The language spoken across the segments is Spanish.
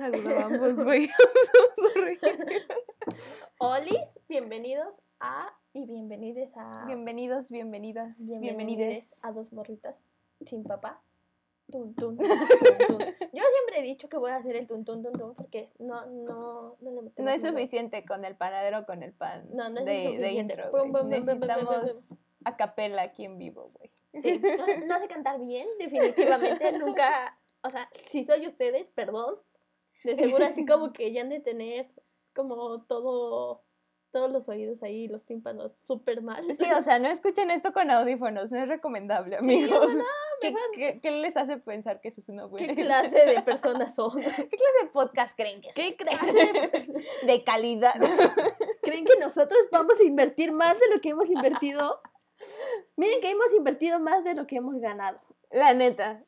saludábamos, güey? Olis, bienvenidos a y bienvenides a Bienvenidos, bienvenidas, bienvenides. bienvenides a dos morritas sin papá. Tun, tun. Yo siempre he dicho que voy a hacer el tun tun tun tun porque no no no le metemos No es suficiente con el panadero con el pan. No, no es de, de suficiente. intro, pum, pum, pum. Necesitamos a capela aquí en vivo, güey. Sí, no, no sé cantar bien, definitivamente. Nunca, o sea, si soy ustedes, perdón. De seguro así como que ya han de tener como todo, todos los oídos ahí, los tímpanos súper mal. Sí, o sea, no escuchen esto con audífonos, no es recomendable, Sí, amigos. no, ¿Qué, qué, qué les hace pensar que eso es una buena ¿Qué clase de personas son? ¿Qué clase de podcast creen que es? ¿Qué clase de De calidad. ¿Creen que nosotros vamos a invertir más de lo que hemos invertido? Miren que hemos invertido más de lo que hemos ganado. La neta.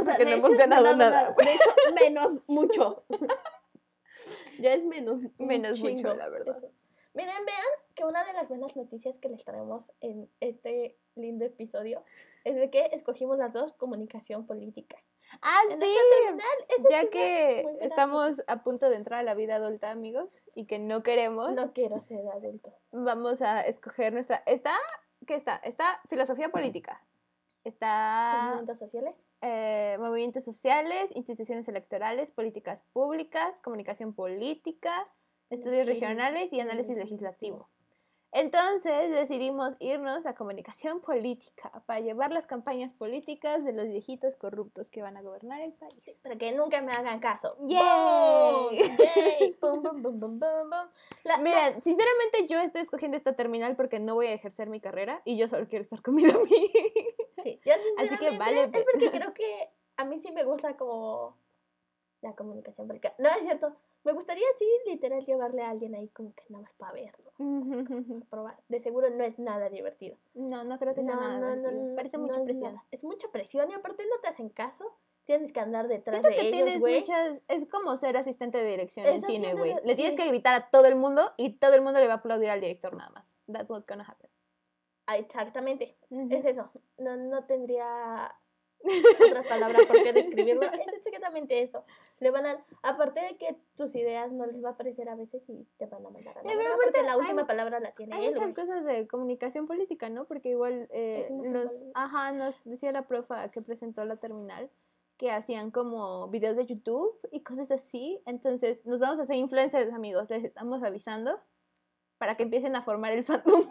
O sea, Porque no hemos hecho, ganado nada, güey. De hecho, menos mucho. ya es menos. Menos mucho, la verdad. eso. Miren, vean que una de las buenas noticias que les traemos en este lindo episodio es de que escogimos las dos comunicación política. Ah, En sí. terminal, Ya que estamos a punto de entrar a la vida adulta, amigos, y que no queremos, No quiero ser adulto. vamos a escoger nuestra... ¿Está? ¿Qué está? Está filosofía política. Está Movimientos sociales. Eh, movimientos sociales, instituciones electorales, políticas públicas, comunicación política, estudios regionales y análisis legislativo. Entonces decidimos irnos a comunicación política para llevar las campañas políticas de los viejitos corruptos que van a gobernar el país. Para que nunca me hagan caso. ¡Yay! ¡Yay! Miren, sinceramente yo estoy escogiendo esta terminal porque no voy a ejercer mi carrera y yo solo quiero estar con mi amiga. Sí, yo Así que vale, Es porque creo que a mí sí me gusta como la comunicación política. No, es cierto. Me gustaría sí, literal, llevarle a alguien ahí como que nada más para verlo, probar. De seguro no es nada divertido. No, no creo que sea No, nada no, no, Parece mucha es presión. nada. Es mucha presión y aparte no te hacen caso. Tienes que andar detrás Siento de que ellos, tienes güey. muchas... Es como ser asistente de dirección en cine, güey. Le tienes que gritar a todo el mundo y todo el mundo le va a aplaudir al director nada más. That's what's gonna happen. Ah, exactamente. Es eso. No, no tendría otra palabra por qué describirlo. Es exactamente eso. Le van a, aparte de que tus ideas no les va a parecer a veces y te van a mandar a la aparte porque la última palabra la tiene Hay él. muchas güey. cosas de comunicación política, ¿no? Porque igual eh, nos, ajá, nos decía la profa que presentó la terminal que hacían como videos de YouTube y cosas así. Entonces, nos vamos a hacer influencers, amigos. Les estamos avisando para que empiecen a formar el fandom.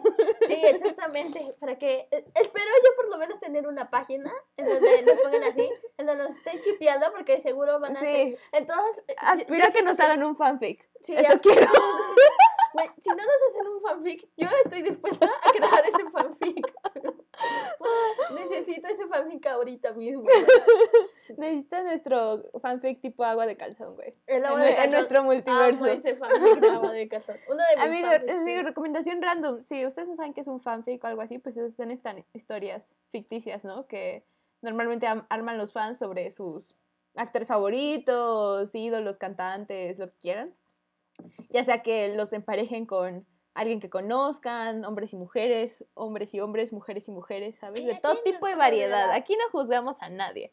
Sí, exactamente. Para que. eh, espero yo por lo menos tener una página en donde nos pongan así, en donde nos estén chipeando, porque seguro van a hacer. Sí, Entonces. eh, aspiro a que nos hagan un fanfic. Sí, Eso quiero. Si no nos hacen un fanfic, yo estoy dispuesta a crear ese fanfic. Necesito ese fanfic ahorita mismo. Necesita nuestro fanfic tipo agua de calzón, güey. El En, agua nue- de en calzón. nuestro multiverso. Amo ese fanfic de agua de calzón. Uno de mis Amigo, fanfics, amigo, sí. recomendación random. Si ustedes no saben qué es un fanfic o algo así, pues esas son estas historias ficticias, ¿no? Que normalmente arman los fans sobre sus actores favoritos, ídolos, cantantes, lo que quieran. Ya sea que los emparejen con alguien que conozcan, hombres y mujeres, hombres y hombres, mujeres y mujeres, ¿sabes? Sí, de todo no tipo de variedad. Aquí no juzgamos a nadie.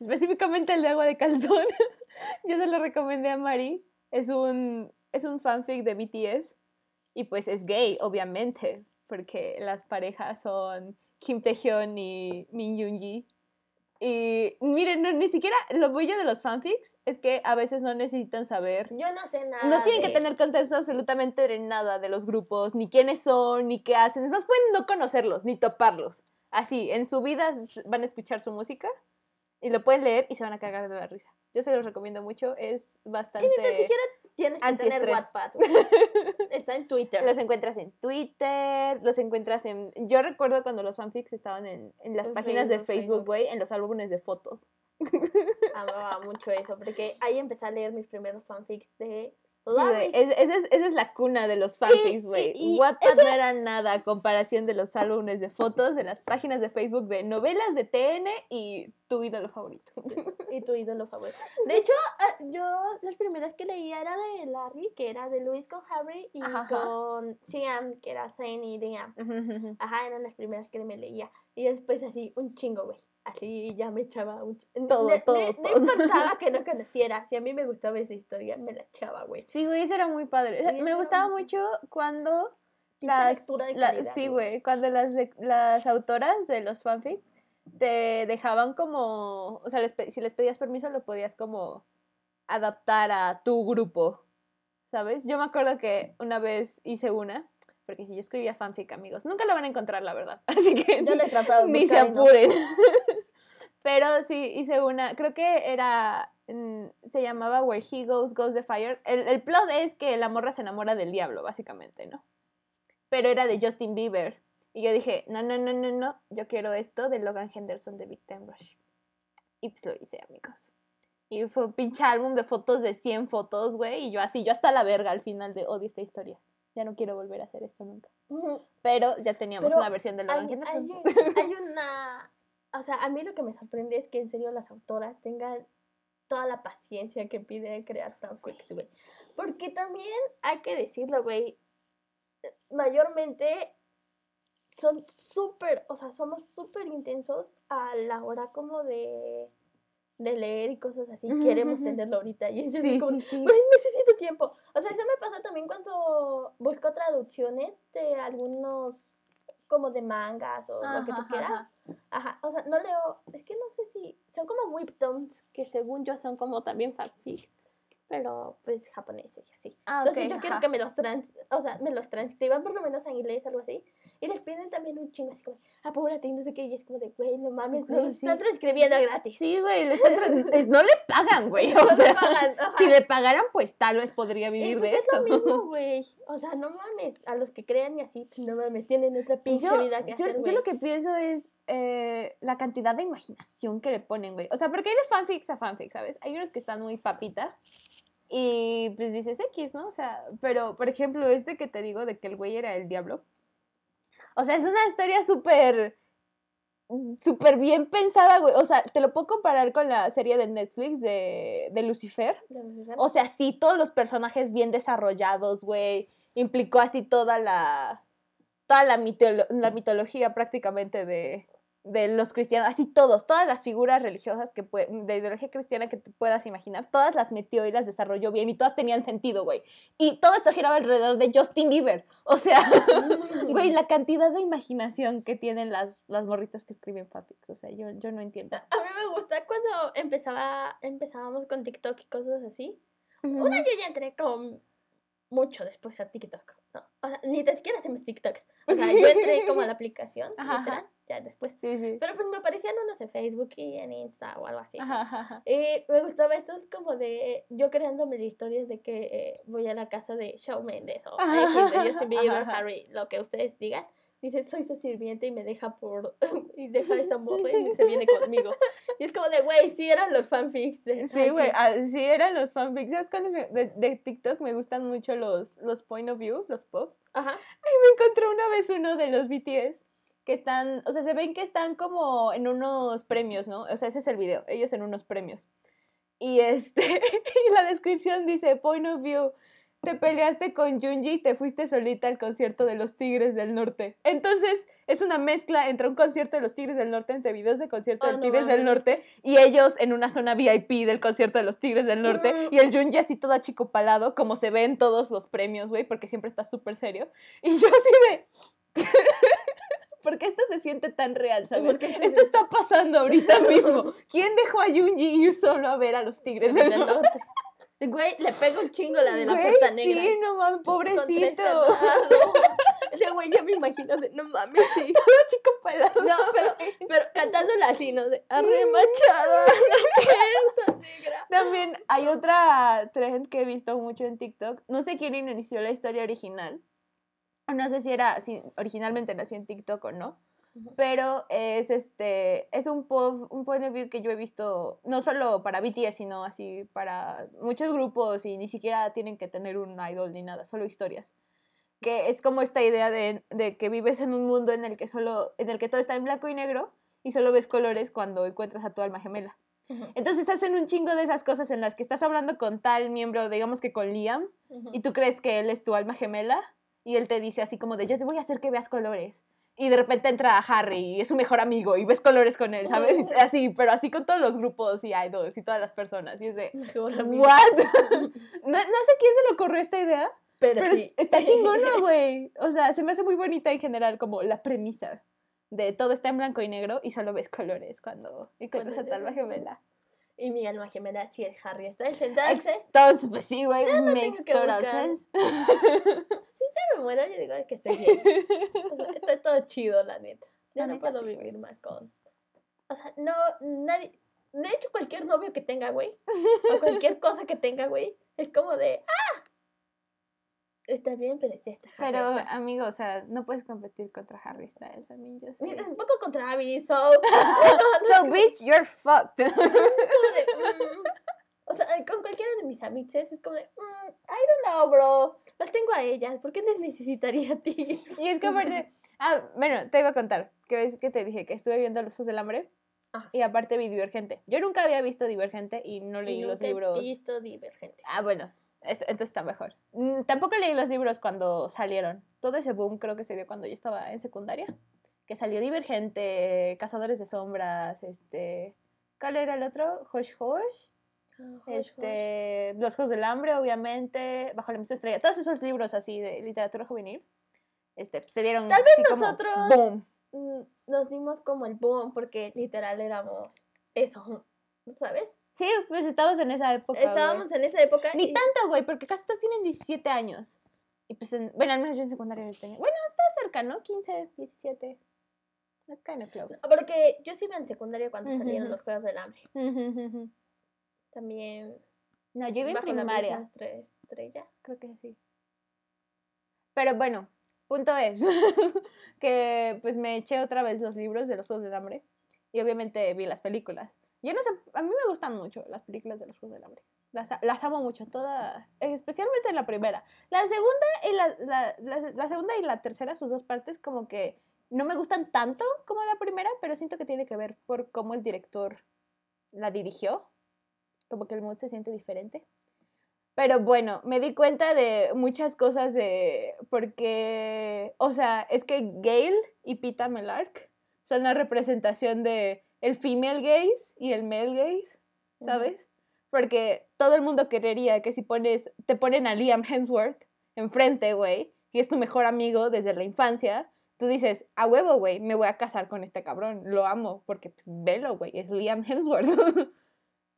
Específicamente el de agua de calzón. Yo se lo recomendé a Mari. Es un, es un fanfic de BTS. Y pues es gay, obviamente. Porque las parejas son Kim Taehyun y Min Yoongi. Y miren, no, ni siquiera lo bello de los fanfics es que a veces no necesitan saber Yo no sé nada. no tienen que de- tener contexto absolutamente de nada de los grupos, ni quiénes son, ni qué hacen. Es más, pueden no conocerlos, ni toparlos. Así, en su vida van a escuchar su música y lo pueden leer y se van a cagar de la risa. Yo se los recomiendo mucho, es bastante... Ni tan siquiera tienes que tener. Wattpad. Está en Twitter. Los encuentras en Twitter, los encuentras en... Yo recuerdo cuando los fanfics estaban en, en las En páginas de Facebook, güey, en los álbumes de fotos. Amaba mucho eso, porque ahí empecé a leer mis primeros fanfics de. Güey, es- esa, es, esa es la cuna de los fanfics, güey. Wattpad no era nada a comparación de los álbumes de fotos, de las páginas de Facebook de novelas de TN y tu ídolo favorito. y tu ídolo favorito. De hecho, ah, yo las primeras que leía era de Larry, que era de Luis con Harry, y ajá. con Siam, que era Zane y Liam. Ajá, eran las primeras que me leía. Y después así, un chingo, güey. Así ya me echaba un Todo, no- todo, no, todo. No importaba que no conociera. Si a mí me gustaba esa historia, me la echaba, güey. Sí, güey, eso era muy padre. O sea, me gustaba muy- mucho cuando las, lectura de la- calidad, sí, güey. cuando las, las autoras de los fanfics te dejaban como, o sea, les si les pedías permiso lo podías como adaptar a tu grupo, ¿sabes? Yo me acuerdo que una vez hice una, porque si yo escribía fanfic, amigos, nunca lo van a encontrar, la verdad, así que Yo le trataba de ni se no. Pero sí, hice una, creo que era, mm, se llamaba Where He Goes, Goes the Fire. El, el plot es que la morra se enamora del diablo, básicamente, ¿no? Pero era de Justin Bieber. Y yo dije, no, no, no, no, no, yo quiero esto de Logan Henderson de Big Time Rush. Y pues lo hice, amigos. Y fue un pinche álbum de fotos de 100 fotos, güey. Y yo así, yo hasta la verga al final de odio esta historia. Ya no quiero volver a hacer esto nunca. Pero ya teníamos Pero una versión de Logan hay, Henderson. hay un- hay una. O sea, a mí lo que me sorprende es que en serio las autoras tengan toda la paciencia que pide crear fanfics, güey. Porque también hay que decirlo, güey. Mayormente son súper, o sea, somos súper intensos a la hora como de, de leer y cosas así. Queremos tenerlo ahorita. Y ellos Sí, como, sí, necesito tiempo. O sea, eso me pasa también cuando busco traducciones de algunos como de mangas o lo que tú quieras. ajá. Ajá, o sea, no leo, es que no sé si son como webtoons que según yo son como también fanfics, pero pues japoneses y así. Ah, Entonces ok, yo quiero ajá. que me los trans, o sea, me los transcriban por lo menos en inglés, algo así. Y les piden también un chingo así como, apúrate y no sé qué, y es como de, güey, no mames, no sí. están transcribiendo gratis. Sí, güey, le es- no le pagan, güey. No O sea, pagan, ajá. si le pagaran, pues tal vez podría Y vivir pues de es esto. lo mismo, güey. O sea, no mames. A los que crean y así, pues no mames, tienen otra pinche yo, vida que yo- hacer, yo güey. lo que pienso es eh, la cantidad de imaginación que le ponen, güey. O sea, porque hay de fanfics a fanfics, ¿sabes? Hay unos que están muy papita. Y pues dices X, ¿no? O sea, pero por ejemplo, este que te digo de que el güey era el diablo. O sea, es una historia súper. súper bien pensada, güey. O sea, te lo puedo comparar con la serie de Netflix de, de Lucifer. De Lucifer. O sea, sí, todos los personajes bien desarrollados, güey. Implicó así toda la. toda la, mitolo- la mitología prácticamente de, de los cristianos. Así todos, todas las figuras religiosas que de ideología cristiana que te puedas imaginar, todas las metió y las desarrolló bien y todas tenían sentido, güey. Y todo esto giraba alrededor de Justin Bieber. O sea, güey, la cantidad de imaginación que tienen las, las morritas que escriben fanfics. O sea, yo, yo no entiendo. A mí me gusta cuando empezaba, empezábamos con TikTok y cosas así. Una yo ya entré con mucho después a TikTok. ¿no? O sea, ni tan siquiera hacemos TikToks. O sea, yo entré como a la aplicación, Ajá, literal, ajá. ya después. Sí, sí. Pero pues me aparecían unos en Facebook y en Insta o algo así. Ajá. Y me gustaba esto es como de yo creándome de historias de que eh, voy a la casa de Shawn Mendes o de Justin Bieber. Harry, lo que ustedes digan. Dice, soy su sirviente y me deja por... y deja esa morra y se viene conmigo. Y es como de, güey, sí eran los fanfics. De, Sí, ay, güey, ah, sí eran los fanfics. ¿Sabes cuáles me- de, de TikTok me gustan mucho los, los point of view, los pop? Ajá. Me encontré una vez uno de los BTS que están, o sea, se ven que están como en unos premios, ¿no? O sea, ese es el video, ellos en unos premios. Y este, y la descripción dice, point of view, te peleaste con Junji y te fuiste solita al concierto de los Tigres del Norte. Entonces, es una mezcla entre un concierto de los Tigres del Norte, entre videos de concierto Ah, de no Tigres del. Norte, y ellos en una zona VIP del concierto de los Tigres del Norte, Mm. y el Junji así todo achicopalado, como se ve en todos los premios, güey, porque siempre está súper serio. Y yo así de... ¿Por qué esto se siente tan real, sabes? ¿Por qué se Esto está pasando ahorita mismo. ¿Quién dejó a Junji ir solo a ver a los Tigres Del Norte? Güey, le pega un chingo la de la Güey, puerta negra. Sí, no mames, pobrecito. Ese güey ya me imagino de, no mames, sí. Chico palado. No, pero, pero cantándola así, ¿no? De arremachada la puerta negra. También hay otra trend que he visto mucho en TikTok. No sé quién inició la historia original. No sé si era, si originalmente nació en TikTok o no. Pero es este, es un, po- un point of view que yo he visto, no solo para BTS, sino así para muchos grupos y ni siquiera tienen que tener un idol ni nada, solo historias. Que es como esta idea de, de que vives en un mundo en el que solo, en el que todo está en blanco y negro y solo ves colores cuando encuentras a tu alma gemela. Entonces hacen un chingo de esas cosas en las que estás hablando con tal miembro, digamos que con Liam, y tú crees que él es tu alma gemela, y él te dice así como de, yo te voy a hacer que veas colores. Y de repente entra Harry y es su mejor amigo y ves colores con él, ¿sabes? Y así, pero así con todos los grupos y idols y todas las personas. Y es de, Mejor amigo. ¿what? no, no sé quién se le ocurrió esta idea, Pero, pero sí. está chingona, güey. O sea, se me hace muy bonita en general como la premisa de todo está en blanco y negro y solo ves colores cuando encuentras a tu alma gemela. Y mi alma gemela sí es Harry Styles. Entonces, Entonces, pues sí, güey, makes total buscar. sense. si ya me muero, yo digo que estoy bien. O sea, está todo chido, la neta. Ya no puedo vivir más con. O sea, no, nadie. De hecho, cualquier novio que tenga, güey, o cualquier cosa que tenga, güey, es como de, ¡ah! Está bien, pero ya está Harry Pero, Styles. amigo, o sea, no puedes competir contra Harry Styles. I mean, just Ni tampoco contra Travis, so. So, bitch, you're fucked. Es como de, mm, o sea, con cualquiera de mis amigas es como de, mm, I don't know, bro. Las tengo a ellas, ¿por qué les necesitaría a ti? y es que aparte... Ah, bueno, te iba a contar. Que ves que te dije que estuve viendo Los Ojos del Hambre. Ah. Y aparte vi Divergente. Yo nunca había visto Divergente y no leí los Nunca he libros. visto Divergente. Ah, bueno, es- entonces está mejor. Mm, tampoco leí los libros cuando salieron. Todo ese boom creo que se dio cuando yo estaba en secundaria. Que salió Divergente, Cazadores de Sombras, este... ¿Cuál era el otro? Ah, hush, hush. Este, Los Juegos del Hambre, obviamente, Bajo la misma estrella. Todos esos libros así de literatura juvenil. Este, se dieron Tal vez como nosotros- boom. Nos dimos como el boom porque literal éramos eso, ¿sabes? Sí, pues estábamos en esa época. güey. Estábamos en esa época. Ni y- tanto, güey, porque casi todos tienen 17 años. Y pues, en- bueno, al menos yo en secundaria no tenía. Bueno, está cerca, ¿no? 15, 17. That's kind of close. Porque yo sí iba en secundaria cuando Ujú, salieron los Juegos del Hambre. También No, yo iba en la misma primaria. estre- estrella. Creo que sí. Pero bueno, punto es que pues me eché otra vez los libros de los Juegos del Hambre y obviamente vi las películas. Yo no sé, a mí me gustan mucho las películas de los Juegos del Hambre. Las, las amo mucho, toda, especialmente la primera. La segunda y la, la, la- segunda y la tercera, sus dos partes, como que no me gustan tanto como la primera, pero siento que tiene que ver por cómo el director la dirigió. Como que el mood se siente diferente. Pero bueno, me di cuenta de muchas cosas de. Porque. O sea, es que Gail y Pita Melark son la representación de el female gaze y el male gaze, ¿sabes? Porque todo el mundo querería que si pones. Te ponen a Liam Hemsworth enfrente, güey, y es tu mejor amigo desde la infancia. Tú dices, a huevo, güey, me voy a casar con este cabrón. Lo amo, porque pues velo, güey, es Liam Hemsworth.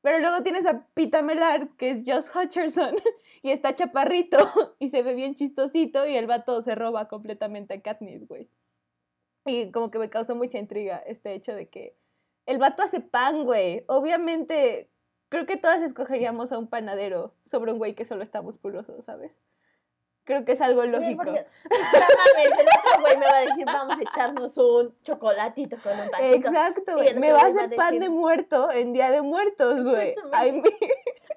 Pero luego tienes a Pita Melar, que es Josh Hutcherson, y está chaparrito, y se ve bien chistosito, y el vato se roba completamente a Katniss, güey. Y como que me causó mucha intriga este hecho de que el vato hace pan, güey. Obviamente, creo que todas escogeríamos a un panadero sobre un güey que solo está musculoso, ¿sabes? Creo que es algo lógico. porque- no mames, el otro güey me va a decir, vamos a echarnos un chocolatito con un pancito. Exacto, güey. Me otro va a hacer pan de muerto en Día de Muertos, güey.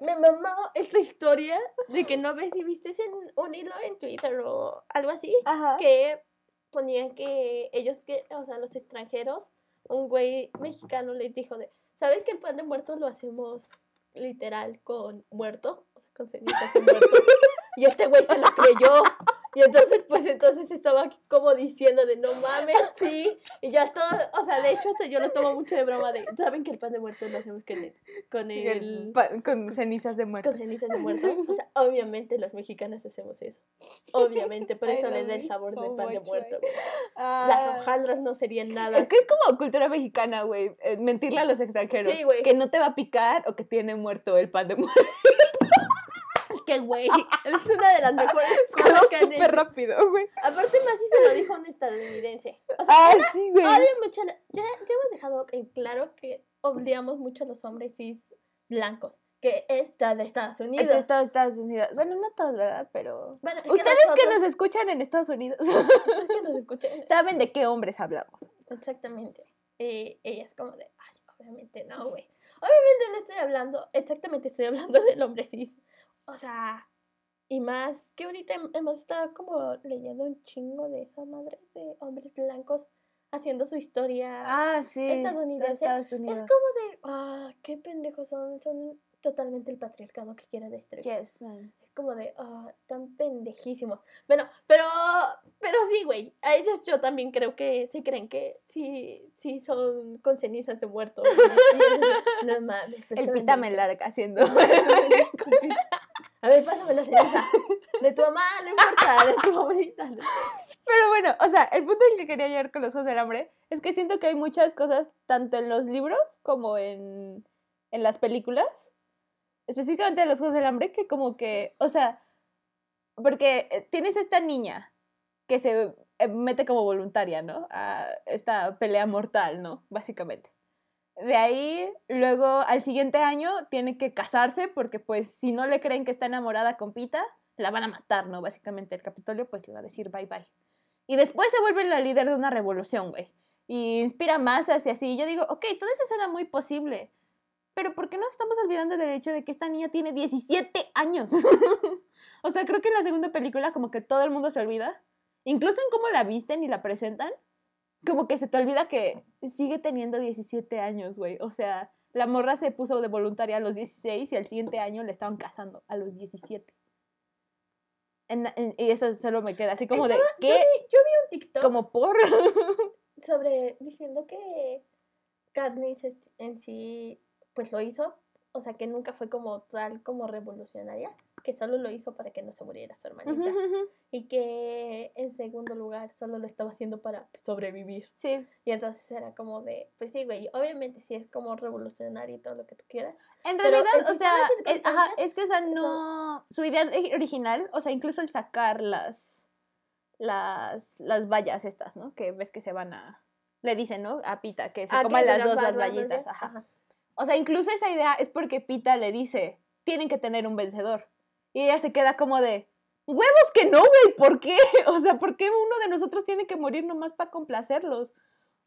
Me mamó esta historia de que no ves si viste en un hilo en Twitter o algo así, Ajá. que ponían que ellos, que, o sea, los extranjeros, un güey mexicano les dijo de, ¿saben que el pan de muertos lo hacemos literal con muerto? O sea, con cenizas de muerto. Y este güey se lo creyó. Y entonces, pues entonces estaba como diciendo de no mames, sí. Y ya todo, o sea, de hecho hasta yo lo tomo mucho de broma de, ¿saben que el pan de muerto lo hacemos con el, con El el, pan- con cenizas de muerto. con cenizas de muerto? O sea, obviamente los mexicanos hacemos eso. Obviamente, por eso le da el sabor so del pan de muerto. Ah, Las hojaldras no serían nada. Es que es como cultura mexicana, güey. eh, Mentirle a los extranjeros. Sí, güey. Que no te va a picar o que tiene muerto el pan de muerto. Que, güey, es una de las mejores cosas que han súper hecho. rápido, güey. Aparte, más si se lo dijo un estadounidense. O sea, Ah, sí, güey. odio mucho. la- Ya, ya hemos dejado en claro que odiamos mucho a los hombres cis blancos. Que está de Estados Unidos. Entre Estados, Estados Unidos. Bueno, no todos, ¿verdad? Pero. Bueno, que Ustedes que nos escuchan en Estados Unidos ustedes que nos escuchen. saben de qué hombres hablamos. Exactamente. Y ella es como de, ay, obviamente no, güey. Obviamente no estoy hablando, exactamente estoy hablando del hombre cis. O sea, y más que ahorita hem- hemos estado como leyendo un chingo de esa madre de hombres blancos haciendo su historia Ah, sí. de estadounidense. Estados Es Unidos. como de, ah, qué pendejos son, son totalmente el patriarcado que quiere destruir. Yes, man. Es como de, ah, están pendejísimos. Bueno, pero, pero sí, güey, a ellos yo también creo que se creen que sí, sí son con cenizas de muerto. No mames, El personas pita me larga haciendo. A ver, pásame la ceniza. De tu mamá, no importa, de tu abuelita. Pero bueno, o sea, el punto del que quería llegar con los Juegos del Hambre es que siento que hay muchas cosas, tanto en los libros como en, en las películas, específicamente en los Juegos del Hambre, que como que, o sea, porque eh, tienes esta niña que se eh, mete como voluntaria, ¿no? A esta pelea mortal, ¿no? Básicamente. De ahí, luego al siguiente año tiene que casarse porque pues si no le creen que está enamorada con Pita, la van a matar, ¿no? Básicamente el Capitolio pues le va a decir bye bye. Y después se vuelve la líder de una revolución, güey. Y inspira masas y así. Y yo digo, ok, todo eso suena muy posible. Pero ¿por qué nos estamos olvidando del hecho de que esta niña tiene 17 años? o sea, creo que en la segunda película como que todo el mundo se olvida. Incluso en cómo la visten y la presentan. Como que se te olvida que sigue teniendo 17 años, güey. O sea, la morra se puso de voluntaria a los 16 y al siguiente año le estaban casando a los 17. En- en- y eso solo me queda así como de, Yo ¿qué? vi, yo vi un TikTok Como por... sobre diciendo que Katniss en sí pues lo hizo, o sea que nunca fue como tal como revolucionaria, que solo lo hizo para que no se muriera su hermanita y que en segundo lugar solo lo estaba haciendo para sobrevivir. sí. Y entonces era como de, pues sí, güey, obviamente sí es como revolucionario y todo lo que tú quieras. En realidad, o sea, es, ajá, es que, o sea, eso- no... Su idea ori- original, o sea, incluso el sacar las, las, las vallas estas, ¿no? Que ves que se van a... Le dicen, ¿no? A Pita, que se Ah, coman que las dos las vallitas, ajá. ajá. O sea, incluso esa idea es porque Pita le dice, tienen que tener un vencedor. Y ella se queda como de, huevos que no, güey, ¿por qué? O sea, ¿por qué uno de nosotros tiene que morir nomás para complacerlos?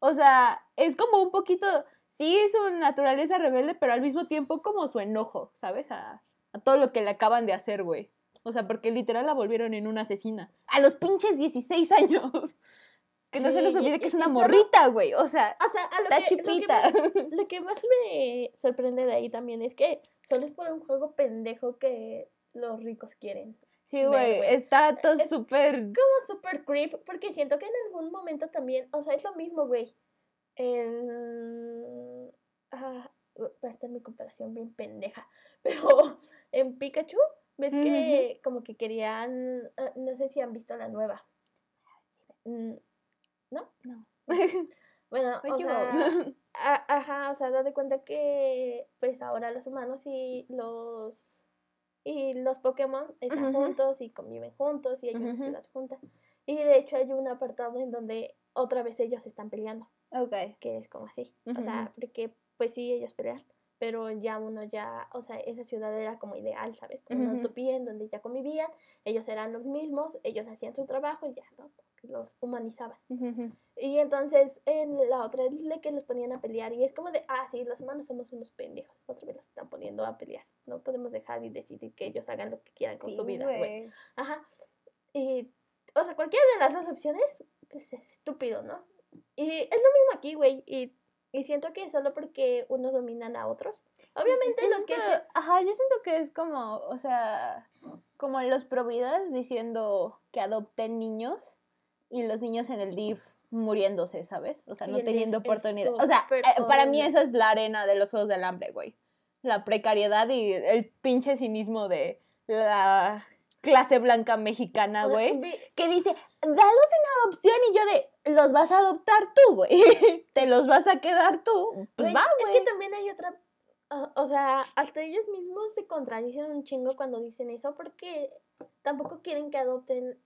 O sea, es como un poquito, sí, su naturaleza rebelde, pero al mismo tiempo como su enojo, ¿sabes? A, a todo lo que le acaban de hacer, güey. O sea, porque literal la volvieron en una asesina. A los pinches 16 años. Que no se nos y- olvide que es una morrita, güey. O sea, O sea, a lo está que, lo que chipita. me- Lo que más me sorprende de ahí también es que solo es por un juego pendejo que los ricos quieren. Sí, güey, está todo súper... Como super creep, porque siento que en algún momento también, o sea, es lo mismo, güey. En... Ah, va a estar mi comparación bien pendeja, pero en Pikachu, ves que como que querían, ah, no sé si han visto la nueva. Mm, ¿No? No. Bueno, o sea, a- ajá, o sea, date cuenta que pues ahora los humanos y los y los Pokémon están juntos y conviven juntos y hay una Ujú. ciudad junta. Y de hecho hay un apartado en donde otra vez ellos están peleando, ok. que es como así. O sea, porque pues sí, ellos pelean, pero ya uno ya, o sea, esa ciudad era como ideal, ¿sabes? Como una Ujú. utopía en donde ya convivían, ellos eran los mismos, ellos hacían su trabajo y ya, ¿no? Los humanizaban. Ujú, Y entonces en la otra es la que los ponían a pelear. Y es como de, ah, sí, los humanos somos unos pendejos. Otra vez los están poniendo a pelear. No podemos dejar y decidir que ellos hagan lo que quieran con Sí, su vida, güey. güey. Ajá. Y, o sea, cualquiera de las dos opciones, pues es estúpido, ¿no? Y es lo mismo aquí, güey. Y, y siento que solo porque unos dominan a otros. Obviamente Yo los que... Ajá, yo siento que es como, o sea, como los providas diciendo que adopten niños y los niños en el DIF muriéndose, ¿sabes? O sea, Y no teniendo oportunidad. O sea, eh, para mí eso es la arena de los Juegos del Hambre, güey. La precariedad y el pinche cinismo de la clase blanca mexicana, güey. que dice, dalos en adopción y yo de, los vas a adoptar tú, güey. Te los vas a quedar tú. Pues Güey, va, Es güey. que también hay otra. o- o sea, hasta ellos mismos se contradicen un chingo cuando dicen eso porque tampoco quieren que adopten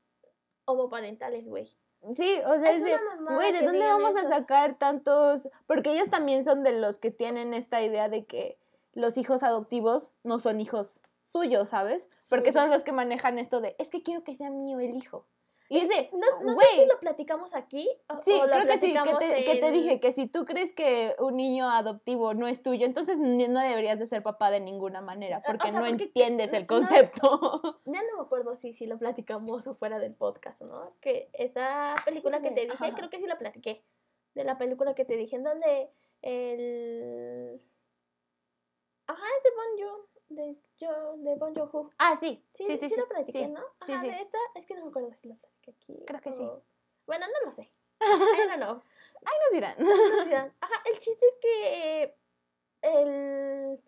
homoparentales, güey. Sí, o sea, Es es de, güey, ¿de dónde vamos a sacar tantos? Porque ellos también son de los que tienen esta idea de que los hijos adoptivos no son hijos suyos, ¿sabes? Porque son los que manejan esto de, es que quiero que sea mío el hijo. Y de, No, no sé si lo platicamos aquí o, Sí, o lo creo que sí, que te, que te en- dije que si tú crees que un niño adoptivo no es tuyo, entonces no deberías de ser papá de ninguna manera, o porque sea, no porque- entiendes el no- concepto. Ya no me acuerdo si, si lo platicamos o fuera del podcast, ¿no? Que esa película que te dije, Ajá. creo que sí la platiqué. de la película que te dije, en donde el... Ajá, es de Bon de, yo, de Bon Joon-ho. Ah, sí. Sí, sí, sí, sí, lo platiqué. ¿no? Ajá, sí. de esta, es que no me acuerdo si lo platiqué aquí. Creo que sí. Bueno, no lo sé. I don't know. Ahí nos dirán. O sea, Ajá, el chiste es que el...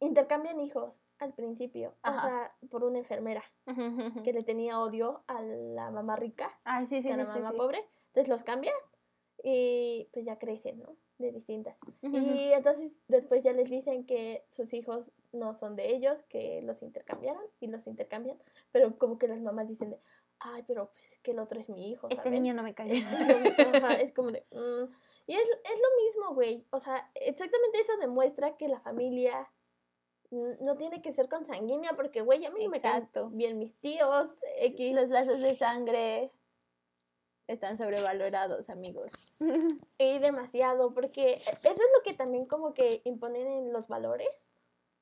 intercambian hijos al principio. Ajá. O sea, por una enfermera que le tenía odio a la mamá rica Ah, sí, sí, que a la mamá pobre. Entonces los cambian y pues ya crecen, ¿no? De distintas. Y entonces después ya les dicen que sus hijos no son de ellos, que los intercambiaron y los intercambian. Pero como que las mamás dicen de, ay, pero pues es que el otro es mi hijo. Este ¿saben?". niño no me cayó. Este niño, ajá, es como de... "Mm". Y es, es lo mismo, güey. O sea, exactamente eso demuestra que la familia no tiene que ser consanguínea porque, güey, a mí no me caen bien mis tíos, X. Los lazos de sangre están sobrevalorados, amigos. Y demasiado, porque eso es lo que también como que imponen en los valores.